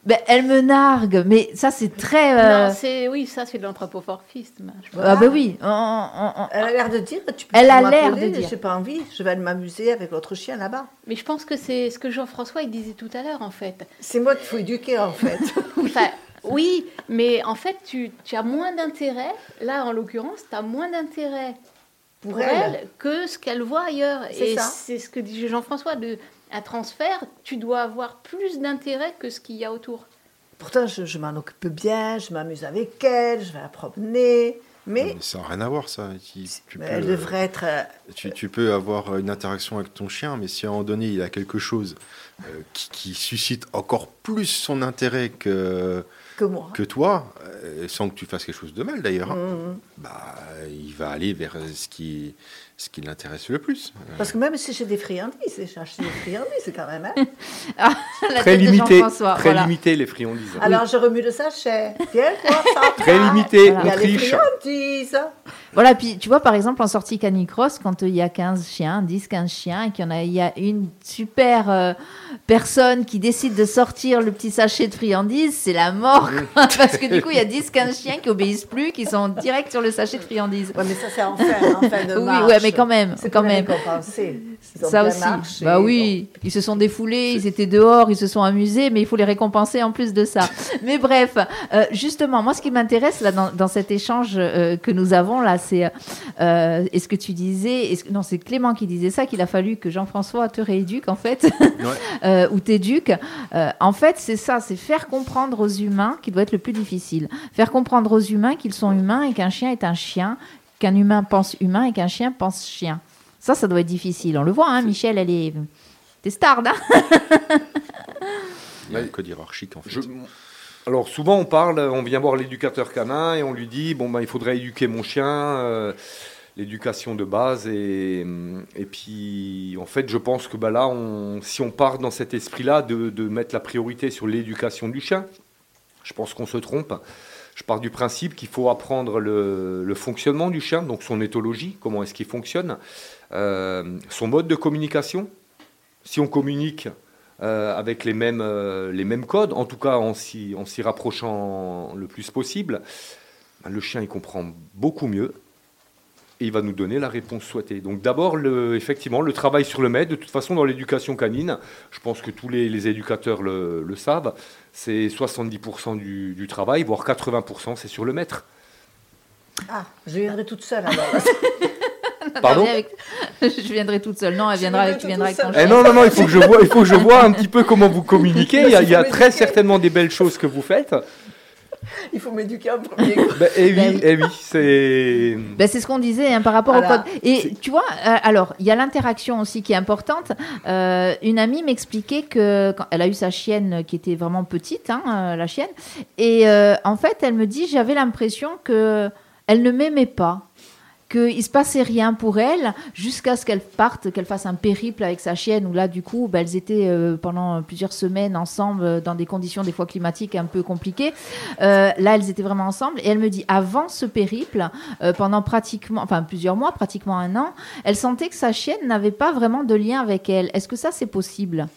Ben, elle me nargue, mais ça c'est très. Euh, non, c'est oui, ça c'est de l'anthropomorphisme. Ah ben oui. Elle a l'air de dire. Tu peux elle a l'air de dire. J'ai pas envie. Je vais m'amuser avec votre chien là-bas. Mais je pense que c'est ce que Jean-François il disait tout à l'heure en fait. C'est moi qu'il faut éduquer en fait. <laughs> enfin, oui, mais en fait tu, tu as moins d'intérêt. Là en l'occurrence, tu as moins d'intérêt pour, elle. que ce qu'elle voit ailleurs. Et c'est ce que dit Jean-François de un transfert, tu dois avoir plus d'intérêt que ce qu'il y a autour. Pourtant, je, m'en occupe bien, je m'amuse avec elle, je vais la promener. Mais, ça n'a rien à voir, ça. elle devrait être. Euh, tu, peux avoir une interaction avec ton chien, mais si à un moment donné, il a quelque chose euh, qui, suscite encore plus son intérêt que, que, moi. que toi, euh, sans que tu fasses quelque chose de mal d'ailleurs, mmh. bah, il va aller vers ce qui, ce qui l'intéresse le plus. Parce que même si j'ai des friandises, j'ai acheté des friandises, c'est quand même. Hein <laughs> ah, très limité, très limité les friandises. Alors je remue le sachet. Viens voir ça. <laughs> Très limité, Il y a les friandises. Voilà, puis tu vois, par exemple, en sortie canicross, quand il y a 15 chiens, 10, 15 chiens, et qu'il y, en a, il y a une super euh, personne qui décide de sortir le petit sachet de friandises, c'est la mort. <laughs> Parce que du coup, il y a 10, 15 chiens qui obéissent plus, qui sont direct sur le sachet de friandises. Ouais, mais ça, c'est en fin, en fin de Oui, ouais, mais quand même. C'est quand même. Ça aussi. bah oui, ils se sont défoulés, ils étaient dehors, ils se sont amusés, mais il faut les récompenser en plus de ça. <laughs> mais bref, euh, justement, moi, ce qui m'intéresse là dans, dans, cet échange euh, que nous avons là, c'est euh, est-ce que tu disais, est non, c'est Clément qui disait ça, qu'il a fallu que Jean-François te rééduque en fait, <laughs> euh, ou t'éduque. Euh, en fait, c'est ça, c'est faire comprendre aux humains qui doit être le plus difficile. Faire comprendre aux humains qu'ils sont humains et qu'un chien est un chien, qu'un humain pense humain et qu'un chien pense chien. Ça, ça doit être difficile. On le voit, hein, Michel, elle est. T'es star, hein <laughs> Il y a code hiérarchique en fait. Alors souvent on parle, on vient voir l'éducateur canin et on lui dit bon ben il faudrait éduquer mon chien, euh, l'éducation de base et, et, puis en fait je pense que ben là on, si on part dans cet esprit-là de, de, mettre la priorité sur l'éducation du chien, je pense qu'on se trompe. Je pars du principe qu'il faut apprendre le, fonctionnement du chien, donc son éthologie, comment est-ce qu'il fonctionne, euh, son mode de communication. Si on communique euh, avec les mêmes, euh, les mêmes codes, en tout cas en s'y, rapprochant le plus possible, ben, le chien il comprend beaucoup mieux et il va nous donner la réponse souhaitée. Donc d'abord, effectivement, le travail sur le maître, de toute façon dans l'éducation canine, je pense que tous les, éducateurs le, savent, c'est 70% du, du, travail, voire 80% c'est sur le maître. Ah, je viendrai toute seule alors. <laughs> Pardon <laughs> Je viendrai toute seule. Non, elle viendra avec, tu viendras avec ton eh Non, non, non, il faut que je vois, il faut que je <laughs> vois un petit peu comment vous communiquez. Il y a, il y a très certainement des belles choses que vous faites. <laughs> Il faut m'éduquer en premier. Ben, et oui, ben oui. Et oui c'est. Ben, c'est ce qu'on disait hein, par rapport voilà. au code. Et tu vois, euh, alors il y a l'interaction aussi qui est importante. Euh, une amie m'expliquait que quand elle a eu sa chienne qui était vraiment petite, hein, euh, la chienne, et euh, en fait, elle me dit, j'avais l'impression que elle ne m'aimait pas qu'il se passait rien pour elle jusqu'à ce qu'elle parte, qu'elle fasse un périple avec sa chienne où là du coup bah, elles étaient euh, pendant plusieurs semaines ensemble euh, dans des conditions des fois climatiques un peu compliquées. Euh, là elles étaient vraiment ensemble et elle me dit avant ce périple, pendant pratiquement, enfin plusieurs mois, pratiquement un an, elle sentait que sa chienne n'avait pas vraiment de lien avec elle. Est-ce que ça c'est possible?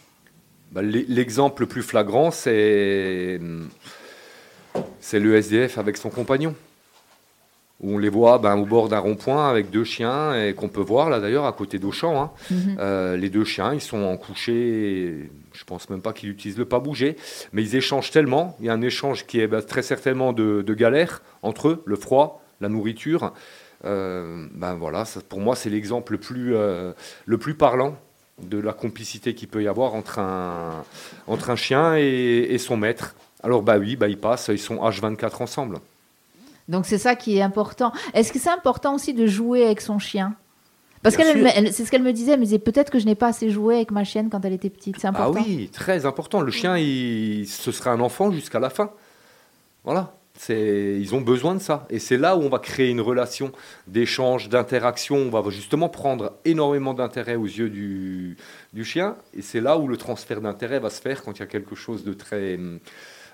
Bah, L'exemple le plus flagrant c'est c'est le SDF avec son compagnon où on les voit ben, au bord d'un rond-point avec deux chiens et qu'on peut voir là d'ailleurs à côté d'Auchan. Hein. Mm -hmm. euh, les deux chiens, ils sont en couché. Je pense même pas qu'ils utilisent le pas bouger, mais ils échangent tellement. Il y a un échange qui est ben, très certainement de, de, galère entre eux, le froid, la nourriture. Euh, ben voilà, ça, pour moi c'est l'exemple le plus euh, le plus parlant de la complicité qu'il peut y avoir entre un entre un chien et, et son maître. Alors bah oui, bah ils passent, ils sont H24 ensemble. Donc c'est ça qui est important. Est-ce que c'est important aussi de jouer avec son chien? Parce que c'est ce qu'elle me disait, elle me disait peut-être que je n'ai pas assez joué avec ma chienne quand elle était petite. C'est important. Ah oui, très important. Le chien, il, ce sera un enfant jusqu'à la fin. Voilà. Ils ont besoin de ça. Et c'est là où on va créer une relation d'échange, d'interaction. On va justement prendre énormément d'intérêt aux yeux du, du chien. Et c'est là où le transfert d'intérêt va se faire quand il y a quelque chose de très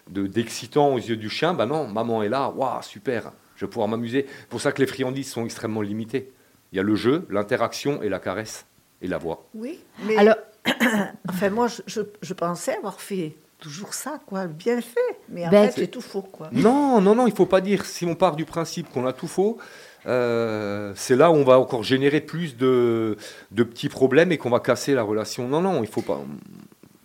d'excitant aux yeux du chien, ben non, maman est là, waouh, super, je vais pouvoir m'amuser. C'est pour ça que les friandises sont extrêmement limitées. Il y a le jeu, l'interaction et la caresse et la voix. Oui, mais alors, <coughs> enfin moi, je, je, je, pensais avoir fait toujours ça, quoi, bien fait, mais en ben, fait, c'est tout faux, quoi. Non, non, non, il faut pas dire. Si on part du principe qu'on a tout faux, euh, c'est là où on va encore générer plus de, de petits problèmes et qu'on va casser la relation. Non, non, il faut pas.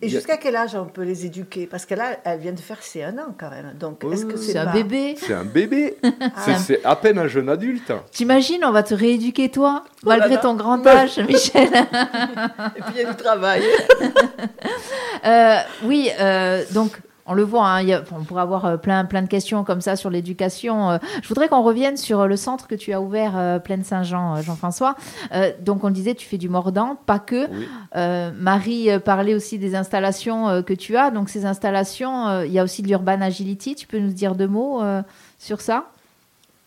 Et jusqu'à quel âge on peut les éduquer? Parce que là, elle vient de faire ses un an quand même. Donc, est-ce que c'est un bébé C'est un bébé. <laughs> ah. C'est à peine un jeune adulte. T'imagines, on va te rééduquer toi, malgré oh là. ton grand âge, Michel? <laughs> <laughs> Et puis il y a du travail. euh, oui, euh, donc on le voit, hein, y a, on pourrait avoir plein, plein de questions comme ça sur l'éducation. Je voudrais qu'on revienne sur le centre que tu as ouvert, euh, Plaine Saint-Jean, Jean-François. Euh, donc, on le disait, tu fais du mordant, pas que. Oui. Euh, Marie parlait aussi des installations que tu as. Donc, ces installations, il y a aussi de l'Urban Agility. Tu peux nous dire deux mots sur ça?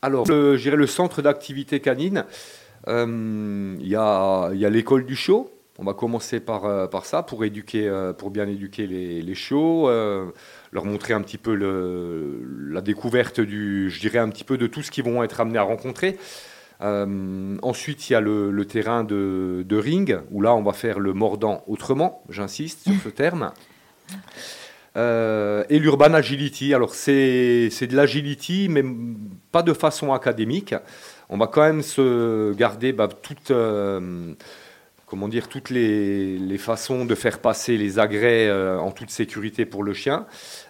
Alors, le, le centre d'activité canine, il y a, y a l'école du show on va commencer par, euh, ça euh, pour bien éduquer les, chiots, euh, leur montrer un petit peu la découverte du, je dirais un petit peu de tout ce qu'ils vont être amenés à rencontrer. ensuite, il y a le, terrain de, ring, où là, on va faire le mordant autrement, j'insiste sur ce terme. Et l'urban agility. Alors c'est de l'agility, mais pas de façon académique. On va quand même se garder bah, toutes, euh, comment dire, toutes les, les, façons de faire passer les agrès euh, en toute sécurité pour le chien.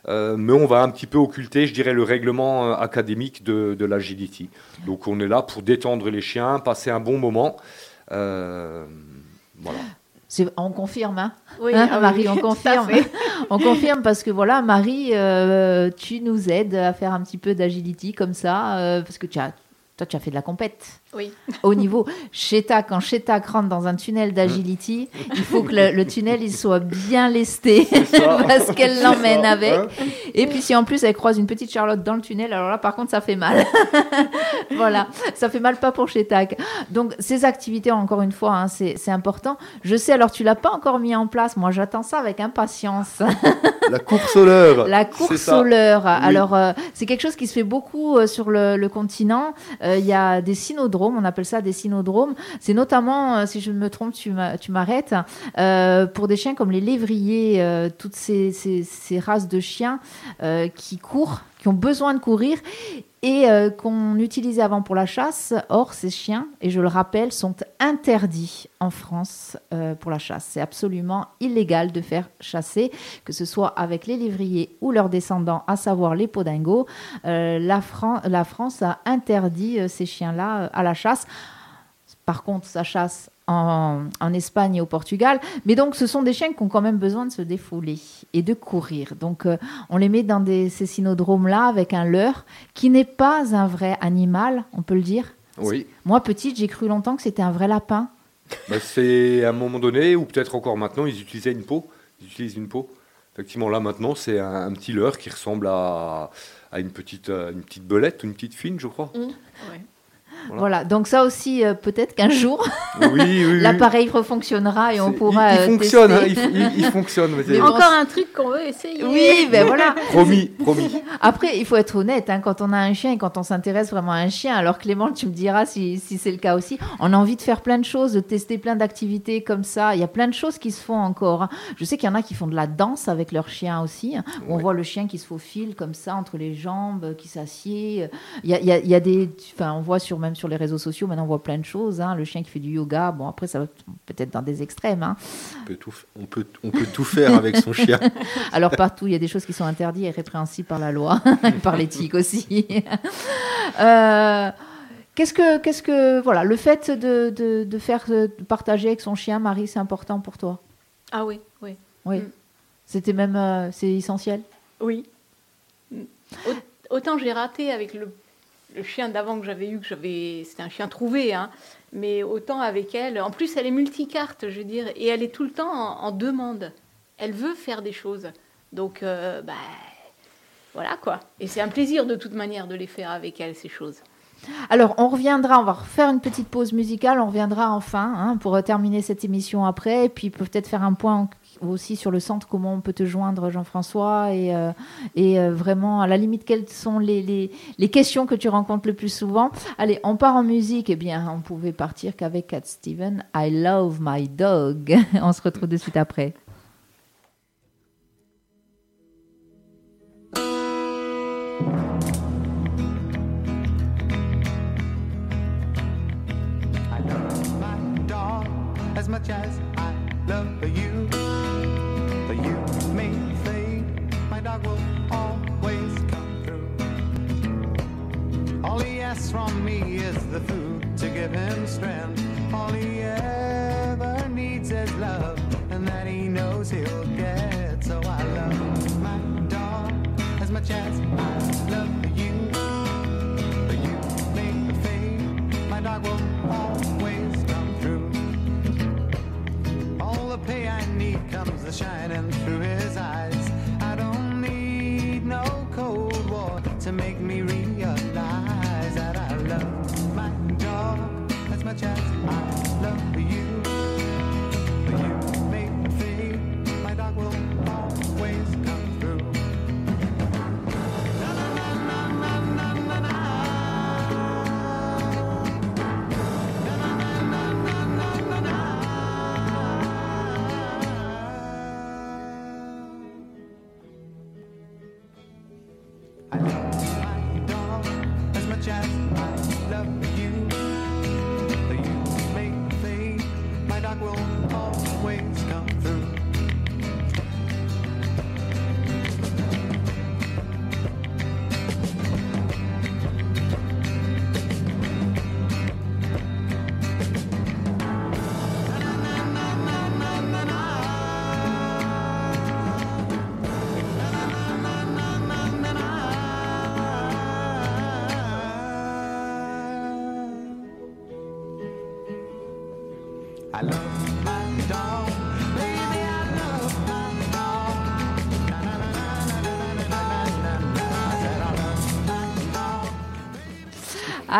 mais on va un petit peu occulter, je dirais, le règlement académique de, de l'agility. Donc on est là pour détendre les chiens, passer un bon moment. voilà. On confirme, hein, oui, hein, ah Marie, on <laughs> confirme. <laughs> on confirme parce que voilà, Marie, euh, tu nous aides à faire un petit peu d'agility comme ça, euh, parce que tu as, toi, tu as fait de la compète. Oui. Au niveau Sheta, quand Sheta rentre dans un tunnel d'agility, il faut que le, tunnel il soit bien lesté <laughs> <laughs> parce qu'elle l'emmène avec. Hein. Et puis si en plus elle croise une petite Charlotte dans le tunnel, alors là par contre ça fait mal. <laughs> voilà, ça fait mal pas pour Sheta. Donc ces activités, encore une fois, hein, c'est important. Je sais, alors tu l'as pas encore mis en place. Moi j'attends ça avec impatience. la course au leurre. La course au leurre. Alors euh, c'est quelque chose qui se fait beaucoup euh, sur le, continent. Euh, il y a des synodromes on appelle ça des synodromes. C'est notamment, euh, si je me trompe, tu m'arrêtes, euh, pour des chiens comme les lévriers, euh, toutes ces, races de chiens qui courent, qui ont besoin de courir et qu'on utilisait avant pour la chasse. Or, ces chiens, et je le rappelle, sont interdits en France pour la chasse. C'est absolument illégal de faire chasser, que ce soit avec les lévriers ou leurs descendants, à savoir les podingos. la, la, France a interdit ces chiens-là à la chasse. Par contre, ça chasse en, Espagne et au Portugal. Mais donc, ce sont des chiens qui ont quand même besoin de se défouler et de courir. Donc, euh, on les met dans des, ces synodromes-là avec un leurre qui n'est pas un vrai animal, on peut le dire. Oui. Moi, petite, j'ai cru longtemps que c'était un vrai lapin. Bah, c'est à un moment donné, ou peut-être encore maintenant, ils utilisaient une peau. Ils utilisent une peau. Effectivement, là maintenant, c'est un, petit leurre qui ressemble à, à une, petite, euh, une petite belette ou une petite fine, je crois. Mmh. Voilà. donc ça aussi, euh, peut-être qu'un jour, <laughs> l'appareil refonctionnera et on pourra. Il, il fonctionne, hein, il, fonctionne. <laughs> Encore un truc qu'on veut essayer. Oui, ben <laughs> voilà. promis, promis. Après, il faut être honnête, hein, quand on a un chien et quand on s'intéresse vraiment à un chien, alors Clément, tu me diras si, si c'est le cas aussi, on a envie de faire plein de choses, de tester plein d'activités comme ça. Il y a plein de choses qui se font encore. Hein. Je sais qu'il y en a qui font de la danse avec leur chien aussi. On voit le chien qui se faufile comme ça entre les jambes, qui s'assied. Il y a, il y a des. Enfin, on voit sur même sur les réseaux sociaux, maintenant on voit plein de choses. Hein. Le chien qui fait du yoga, bon après ça va peut-être dans des extrêmes. Hein. On, peut tout, on, peut, on peut tout faire avec son chien. <laughs> Alors partout, il y a des choses qui sont interdites et répréhensibles par la loi, <laughs> par l'éthique aussi. <laughs> euh, Qu'est-ce que, qu'est-ce que, voilà, le fait de, de, de faire de partager avec son chien, Marie, c'est important pour toi? Ah oui, oui. Oui. Mm. C'était même, euh, c'est essentiel? Oui. Autant j'ai raté avec le le chien d'avant que j'avais eu, que j'avais, c'était un chien trouvé, hein, mais autant avec elle. En plus, elle est multicarte, je veux dire, et elle est tout le temps en, demande. Elle veut faire des choses. Donc, euh, bah, voilà quoi. Et c'est un plaisir de toute manière de les faire avec elle, ces choses. Alors, on reviendra, on va refaire une petite pause musicale, on reviendra enfin hein, pour terminer cette émission après, et puis peut-être faire un point aussi sur le centre, comment on peut te joindre, Jean-François, et, euh, et euh, vraiment, à la limite, quelles sont les, les, les, questions que tu rencontres le plus souvent. Allez, on part en musique. Eh bien, on pouvait partir qu'avec Cat Steven, I Love My Dog. <laughs> on se retrouve de suite après. Asks from me is the food to give him strength. All he ever needs is love, and that he knows he'll get. So I love my dog as much as I love you. But you make may fade, my dog will always come through. All the pay I need comes the shining through his eyes. I don't need no cold war to make me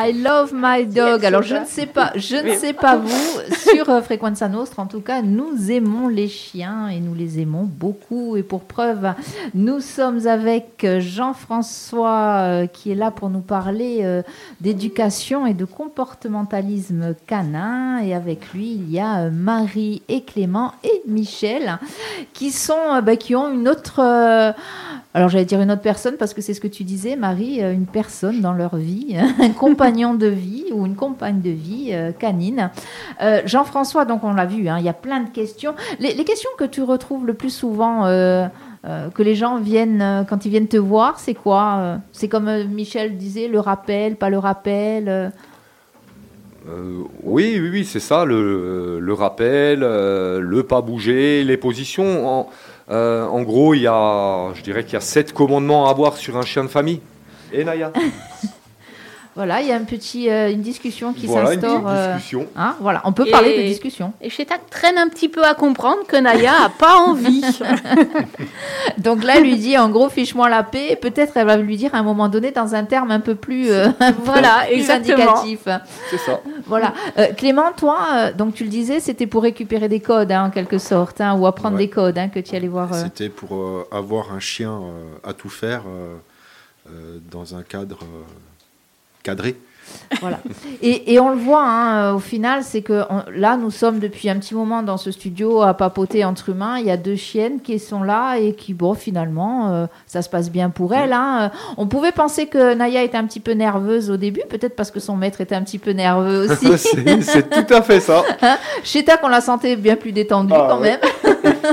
I love my dog. Alors je ne sais pas, je ne sais pas vous sur euh, Frequenza Nostra. En tout cas, nous aimons les chiens et nous les aimons beaucoup. Et pour preuve, nous sommes avec euh, Jean-François euh, qui est là pour nous parler d'éducation et de comportementalisme canin. Et avec lui, il y a Marie et Clément et Michel qui sont, bah, qui ont une autre alors j'allais dire une autre personne parce que c'est ce que tu disais, Marie, une personne dans leur vie, <laughs> un compagnon de vie ou une compagne de vie canine. Jean-François, donc on l'a vu, hein, il y a plein de questions. Les, questions que tu retrouves le plus souvent, que les gens viennent quand ils viennent te voir, c'est quoi C'est comme Michel disait, le rappel, pas le rappel. oui, oui, oui, c'est ça, le, rappel, le pas bouger, les positions. En euh, en gros, il y a, je dirais qu'il y a sept commandements à avoir sur un chien de famille. Et Naya? Voilà, il y a un petit, euh, une discussion qui s'instaure. Voilà, euh, discussion. Hein, voilà, on peut parler de discussion. Et Chetak traîne un petit peu à comprendre que Naya a pas envie. <laughs> <laughs> Donc là, lui dit en gros, fiche-moi la paix. Et peut-être elle va lui dire à un moment donné dans un terme un peu plus, euh, voilà, indicatif. C'est ça. Voilà. Clément, toi, donc tu le disais, c'était pour récupérer des codes hein, en quelque sorte, hein, ou apprendre des codes que tu allais voir. C'était pour avoir un chien à tout faire dans un cadre cadré. Voilà. Et, on le voit, hein, au final, c'est que là, nous sommes depuis un petit moment dans ce studio à papoter entre humains. Il y a deux chiennes qui sont là et qui, bon, finalement, euh, ça se passe bien pour elles. Hein. On pouvait penser que Naya était un petit peu nerveuse au début, peut-être parce que son maître était un petit peu nerveux <laughs> aussi. c'est tout à fait ça. <laughs> Hein Chez Ta, qu'on la sentait bien plus détendue ah, quand même.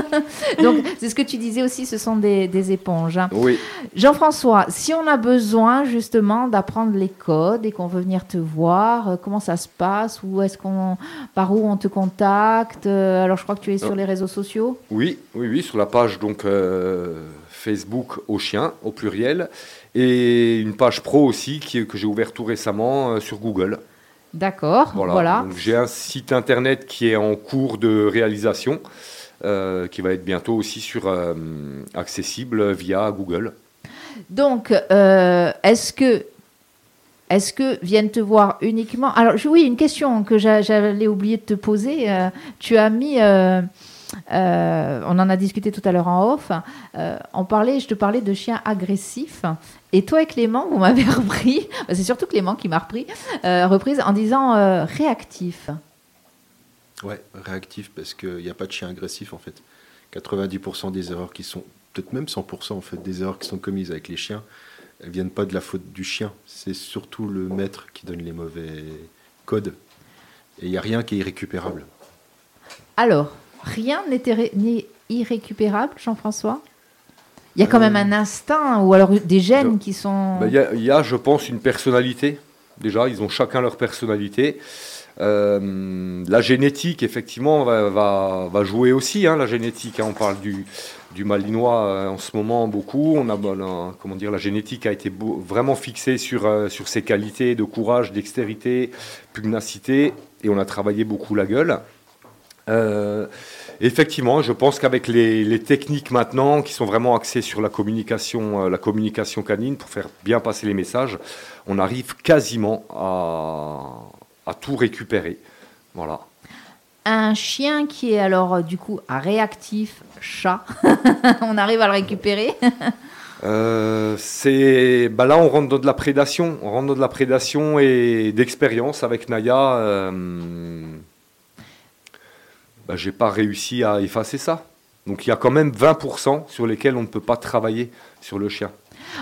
<laughs> Donc, c'est ce que tu disais aussi, ce sont des, des éponges. Oui. Jean-François, si on a besoin justement d'apprendre les codes et qu'on veut venir te voir euh, Comment ça se passe? Où est-ce qu'on, par où on te contacte? Euh, Alors, je crois que tu es sur oh. les réseaux sociaux. Oui, oui, oui, sur la page donc euh, Facebook au chien au pluriel et une page pro aussi qui, que j'ai ouvert tout récemment sur Google. D'accord. Voilà. J'ai un site internet qui est en cours de réalisation, qui va être bientôt aussi sur accessible via Google. Donc, est-ce que est-ce que viennent te voir uniquement? Alors oui, une question que j'allais oublier de te poser. Euh, tu as mis, euh, euh, on en a discuté tout à l'heure en off. on parlait, je te parlais de chiens agressifs. Et toi et Clément, vous m'avez <laughs> repris. C'est surtout Clément qui m'a repris, reprise en disant réactif. Ouais, réactif parce qu'il n'y a pas de chien agressif en fait. 90% des erreurs qui sont, peut-être même 100% en fait, des erreurs qui sont commises avec les chiens, elles viennent pas de la faute du chien. C'est surtout le maître qui donne les mauvais codes. Et il n'y a rien qui est irrécupérable. Alors, rien n'est irrécupérable, Jean-François? Il y a quand même un instinct ou alors des gènes qui sont... Ben, il y, a, je pense, une personnalité. Déjà, ils ont chacun leur personnalité. Euh, la génétique, effectivement, va, va, jouer aussi. Hein, la génétique, hein. on parle du, du malinois euh, en ce moment beaucoup. On a, comment dire, la génétique a été vraiment fixée sur, euh, sur ses qualités de courage, dextérité, pugnacité, et on a travaillé beaucoup la gueule. Euh, effectivement, je pense qu'avec les, techniques maintenant qui sont vraiment axées sur la communication, la communication canine pour faire bien passer les messages, on arrive quasiment à, à tout récupérer. Voilà. Un chien qui est alors du coup réactif, chat. <laughs> on arrive à le récupérer euh, c'est bah là on rentre dans de la prédation, on rentre dans de la prédation et d'expérience avec Naya. Euh, bah, j'ai pas réussi à effacer ça. Donc il y a quand même 20% sur lesquels on ne peut pas travailler sur le chien.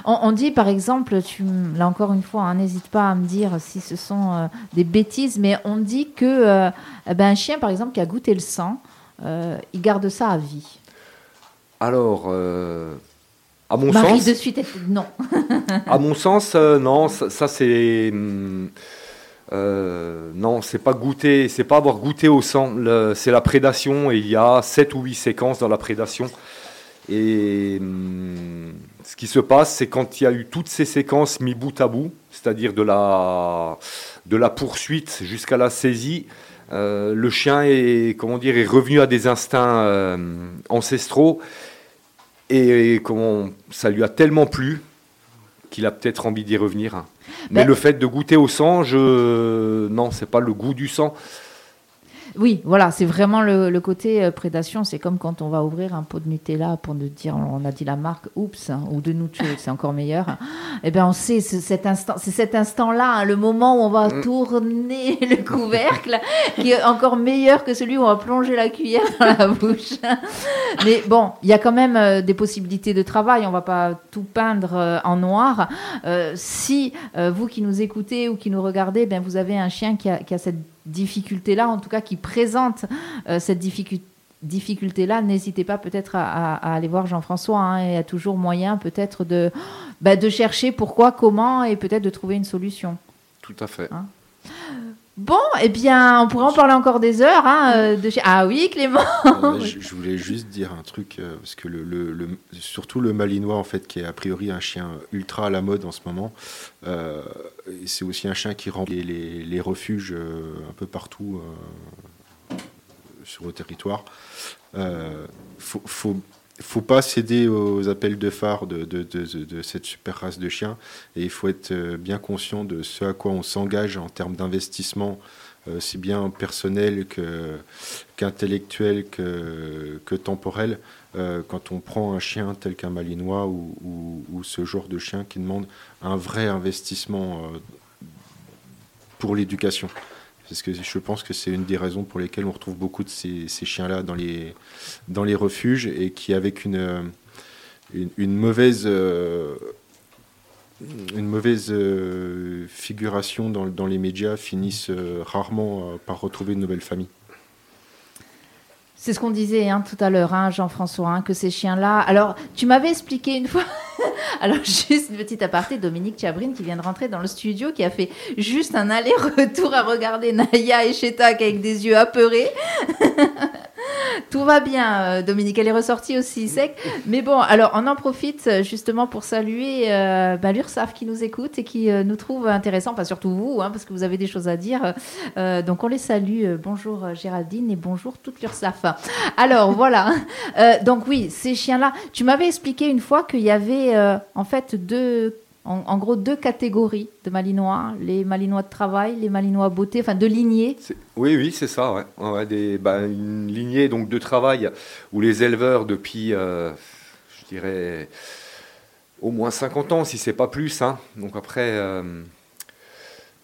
On, dit par exemple, tu, là encore une fois, hein, n'hésite pas à me dire si ce sont euh, des bêtises, mais on dit que euh, eh ben, un chien par exemple qui a goûté le sang, il garde ça à vie. Alors, à mon sens. de suite, non. à mon sens, non, ça, c'est. Hum, non, c'est pas goûter, c'est pas avoir goûté au sang, c'est la prédation et il y a 7 ou 8 séquences dans la prédation. Et hum, ce qui se passe, c'est quand il y a eu toutes ces séquences mis bout à bout, c'est-à-dire de la, de la poursuite jusqu'à la saisie, euh, le chien est, comment dire, est revenu à des instincts euh, ancestraux et, comment, ça lui a tellement plu qu'il a peut-être envie d'y revenir. Mais, le fait de goûter au sang, je... non, c'est pas le goût du sang, oui, voilà, c'est vraiment le, côté euh, prédation. C'est comme quand on va ouvrir un pot de Nutella pour nous dire, on a dit la marque, oups, hein, ou de Nuccio, c'est encore meilleur. Eh bien, on sait, c'est cet instant, c'est cet instant-là, hein, le moment où on va mm. tourner <laughs> le couvercle, qui est encore meilleur que celui où on va plonger la cuillère dans la bouche. Mais bon, il y a quand même euh, des possibilités de travail. On va pas tout peindre euh, en noir. si vous qui nous écoutez ou qui nous regardez, ben vous avez un chien qui a, qui a cette difficulté-là, en tout cas qui présente euh, cette difficulté difficulté-là, n'hésitez pas peut-être à, aller voir Jean-François. Hein, il y a toujours moyen peut-être de, bah, de chercher pourquoi, comment et peut-être de trouver une solution. Tout à fait. Hein. Bon, eh bien, on pourrait en parler encore des heures. Hein, euh, Ah oui, Clément <laughs> euh, je, voulais juste dire un truc, euh, parce que le, surtout le malinois, en fait, qui est a priori un chien ultra à la mode en ce moment, c'est aussi un chien qui remplit les, refuges un peu partout sur le territoire. faut, faut il faut pas céder aux appels de phare de, cette super race de chiens et il faut être euh, bien conscient de ce à quoi on s'engage en termes d'investissement, euh, si bien personnel qu'intellectuel que, temporel, euh, quand on prend un chien tel qu'un malinois ou, ce genre de chien qui demande un vrai investissement pour l'éducation. Parce que je pense que c'est une des raisons pour lesquelles on retrouve beaucoup de ces, chiens-là dans les, dans les refuges et qui, avec une, une, mauvaise, une mauvaise euh, figuration dans, dans, les médias, finissent euh, rarement euh, par retrouver une nouvelle famille. C'est ce qu'on disait hein, tout à l'heure, hein, Jean-François, hein, que ces chiens-là. Alors, tu m'avais expliqué une fois. <laughs> Alors, juste une petite aparté, Dominique Chabrine qui vient de rentrer dans le studio, qui a fait juste un aller-retour à regarder Naya et Chetak avec des yeux apeurés. <laughs> Tout va bien, euh, Dominique. Elle est ressortie aussi sec. Mais bon, alors on en profite euh, justement pour saluer euh, bah, l'URSAF qui nous écoute et qui nous trouve intéressant, pas surtout vous, hein, parce que vous avez des choses à dire. donc on les salue. Bonjour Géraldine et bonjour toute l'URSAF. Alors <laughs> voilà. donc oui, ces chiens-là. Tu m'avais expliqué une fois qu'il y avait en fait deux en, gros deux catégories de malinois, les malinois de travail, les malinois beauté, enfin deux lignées. Oui, oui, c'est ça. Ouais. des, bah, une lignée donc de travail où les éleveurs depuis, euh, je dirais, au moins 50 ans, si c'est pas plus. Hein. donc après, euh,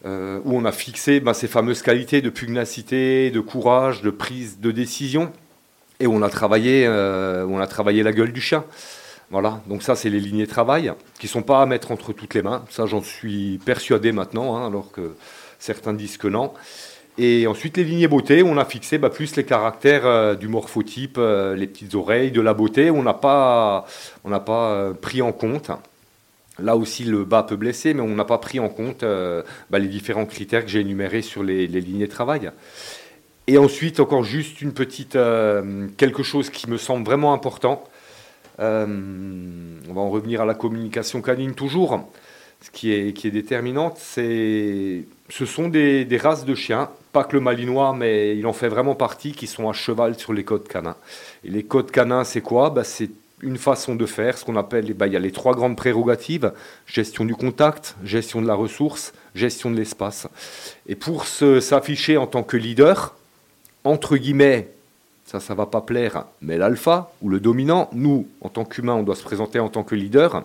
euh, où on a fixé bah, ces fameuses qualités de pugnacité, de courage, de prise de décision, et où on a travaillé, on a travaillé la gueule du chien. Voilà, donc ça c'est les lignées de travail qui ne sont pas à mettre entre toutes les mains. Ça j'en suis persuadé maintenant, hein, alors que certains disent que non. Et ensuite les lignées beauté, on a fixé bah, plus les caractères euh, du morphotype, euh, les petites oreilles, de la beauté. On n'a pas, euh, pris en compte. Là aussi le bas peut blesser, mais on n'a pas pris en compte bah, les différents critères que j'ai énumérés sur les, les, lignées de travail. Et ensuite encore juste une petite quelque chose qui me semble vraiment important euh, on va en revenir à la communication canine toujours. Ce qui est, qui est déterminante, c'est, ce sont des, races de chiens, pas que le malinois, mais il en fait vraiment partie, qui sont à cheval sur les codes canins. Et les codes canins, c'est quoi? Bah, C'est une façon de faire, ce qu'on appelle, bah, il y a les trois grandes prérogatives, gestion du contact, gestion de la ressource, gestion de l'espace. Et pour s'afficher en tant que leader, entre guillemets, ça, ça va pas plaire. Mais l'alpha ou le dominant, nous, en tant qu'humains, on doit se présenter en tant que leader.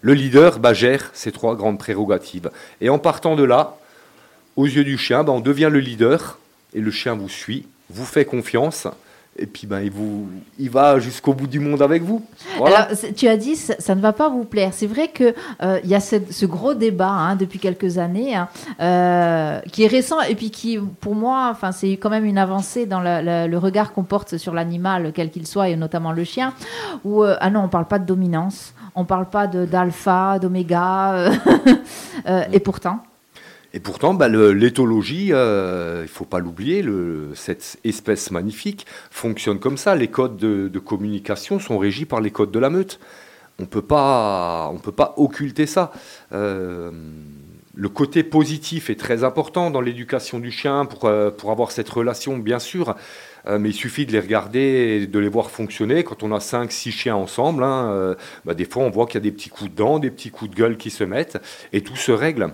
Le leader bah, gère ces trois grandes prérogatives. Et en partant de là, aux yeux du chien, bah, on devient le leader et le chien vous suit, vous fait confiance et puis ben, il, vous, il va jusqu'au bout du monde avec vous. Alors, tu as dit ça, ça, ne va pas vous plaire. C'est vrai qu'il euh, y a ce, gros débat hein, depuis quelques années hein, euh, qui est récent et puis qui, pour moi, enfin, c'est quand même une avancée dans le regard qu'on porte sur l'animal, quel qu'il soit, et notamment le chien. Où, euh, ah non, on ne parle pas de dominance, on ne parle pas d'alpha, d'oméga, <laughs> et pourtant. Et pourtant, bah, l'éthologie, euh, il ne faut pas l'oublier, cette espèce magnifique fonctionne comme ça. Les codes de, communication sont régis par les codes de la meute. On ne peut pas occulter ça. Euh, le côté positif est très important dans l'éducation du chien pour, euh, pour avoir cette relation, bien sûr. mais il suffit de les regarder et de les voir fonctionner. Quand on a 5 six chiens ensemble, hein, bah, des fois on voit qu'il y a des petits coups de dents, des petits coups de gueule qui se mettent, et tout se règle.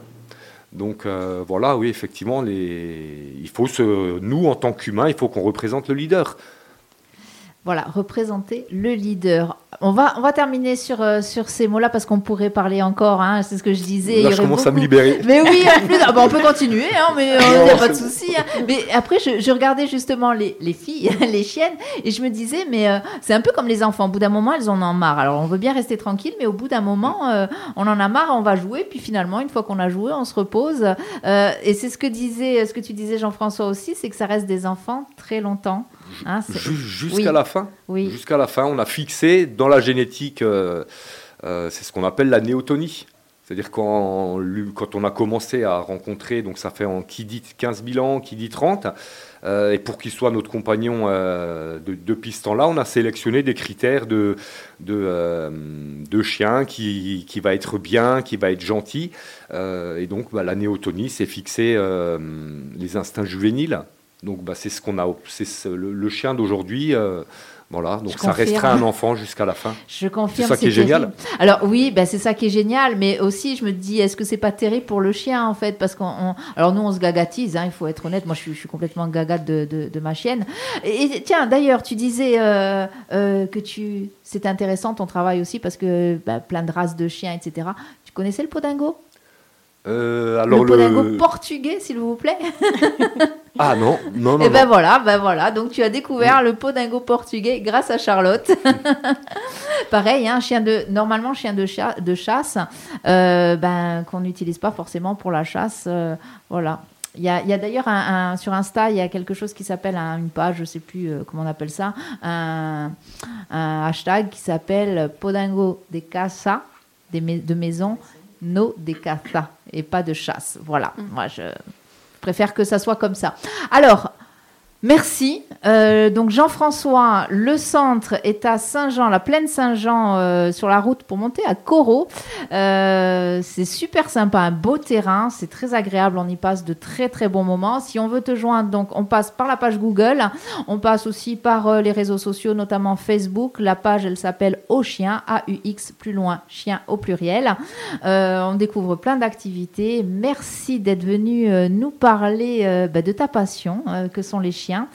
Donc euh, voilà, oui, effectivement, les... il faut se... nous, en tant qu'humains, il faut qu'on représente le leader. Voilà, représenter le leader. On va, on va terminer sur, euh, sur ces mots-là parce qu'on pourrait parler encore, hein, c'est ce que je disais. Là, je commence à me libérer. Mais oui, ah, bah, on peut continuer, hein, mais il euh, n'y a pas de souci. Hein. Mais après, je, regardais justement les, les, filles, <laughs> les chiennes, et je me disais, mais euh, c'est un peu comme les enfants. Au bout d'un moment, elles en ont marre. Alors, on veut bien rester tranquille, mais au bout d'un moment, on en a marre, on va jouer, puis finalement, une fois qu'on a joué, on se repose. et c'est ce que disait, ce que tu disais, Jean-François aussi, c'est que ça reste des enfants très longtemps. Hein, jusqu'à la fin. Jusqu'à la fin, on a fixé dans la génétique, euh, euh, c'est ce qu'on appelle la néotonie. C'est-à-dire quand, quand on a commencé à rencontrer, donc ça fait en qui dit 15 000 ans, qui dit 30, euh, et pour qu'il soit notre compagnon depuis ce temps-là, on a sélectionné des critères de, de, de chien qui, qui, va être bien, qui va être gentil. et donc bah, la néotonie, c'est fixer les instincts juvéniles. Donc bah, c'est ce qu'on a, c'est le, chien d'aujourd'hui. Voilà, donc ça restera un enfant jusqu'à la fin. <laughs> Je confirme. C'est ça qui est génial. Alors oui, bah, c'est ça qui est génial, mais aussi je me dis, est-ce que c'est pas terrible pour le chien en fait, parce qu'on, alors nous on se gagatise, hein, il faut être honnête. Moi je suis, je suis complètement gagate de, de, ma chienne. Et, tiens, d'ailleurs, tu disais euh, euh, que tu, c'est intéressant ton travail aussi parce que bah, plein de races de chiens, etc. Tu connaissais le podingo? Euh, alors le podingo portugais, s'il vous plaît. <laughs> ah non, non, non. Et eh ben voilà, ben voilà. Donc tu as découvert le podingo portugais grâce à Charlotte. <laughs> Pareil, un hein, chien de normalement chien de, de chasse, euh, ben qu'on n'utilise pas forcément pour la chasse. Euh, voilà. Il y a, a d'ailleurs un, sur Insta, il y a quelque chose qui s'appelle une page, je ne sais plus comment on appelle ça, un, hashtag qui s'appelle Podingo de casa, de maison, no de caza et pas de chasse. Voilà, mm. moi je préfère que ça soit comme ça. Alors, Merci. Euh, donc Jean-François, le centre est à Saint-Jean, la plaine Saint-Jean, euh, sur la route pour monter à Corot. Euh, c'est super sympa, un beau terrain, c'est très agréable, on y passe de très très bons moments. Si on veut te joindre, donc on passe par la page Google, on passe aussi par les réseaux sociaux, notamment Facebook. La page, elle s'appelle Au Chien, A-U-X, plus loin, chien au pluriel. on découvre plein d'activités. Merci d'être venu nous parler bah, de ta passion, que sont les chiens chien.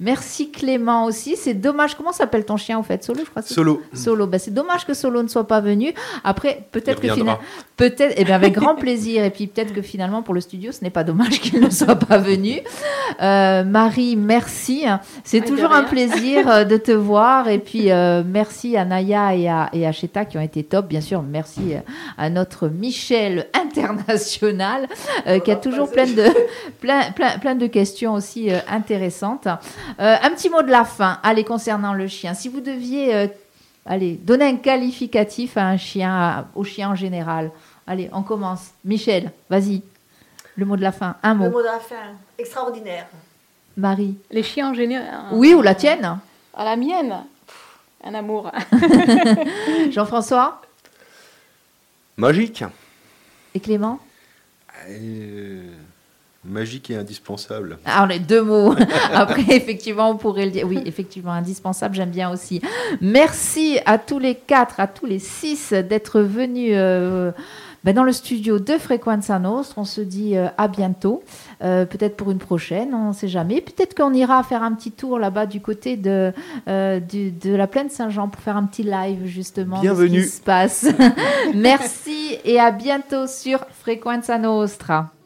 Merci Clément aussi. C'est dommage. Comment s'appelle ton chien en fait? Solo, je crois. Solo. Solo. Bah, c'est dommage que Solo ne soit pas venu. Après, peut-être que finalement, peut-être, et eh bien avec grand <laughs> plaisir. Et puis peut-être que finalement pour le studio, ce n'est pas dommage <laughs> qu'il ne soit pas venu. Euh, Marie, merci. C'est toujours un plaisir euh, de te voir. Et puis euh, merci à Naya et à, et à Cheta qui ont été top. Bien sûr, merci à notre Michel international qui a toujours plein de <laughs> plein, plein, plein de questions aussi intéressantes. Euh, un petit mot de la fin, allez, concernant le chien. Si vous deviez euh, allez, donner un qualificatif à un chien, au chien en général, allez, on commence. Michel, vas-y. Le mot de la fin, un mot. Le mot de la fin, extraordinaire. Marie. Les chiens en général. Oui, ou la tienne À ah, la mienne. un amour. <laughs> Jean-François Magique. Et Clément euh, Magique et indispensable. Alors, ah, les deux mots. <laughs> Après, effectivement, on pourrait le dire. Oui, effectivement, indispensable, j'aime bien aussi. Merci à tous les quatre, à tous les six d'être venus euh, ben, dans le studio de Frequenza Nostra. On se dit euh, à bientôt. Euh, peut-être pour une prochaine, on ne sait jamais. Peut-être qu'on ira faire un petit tour là-bas du côté de, de la plaine Saint-Jean pour faire un petit live justement Bienvenue. de ce qui se passe. <laughs> Merci et à bientôt sur Frequenza Nostra.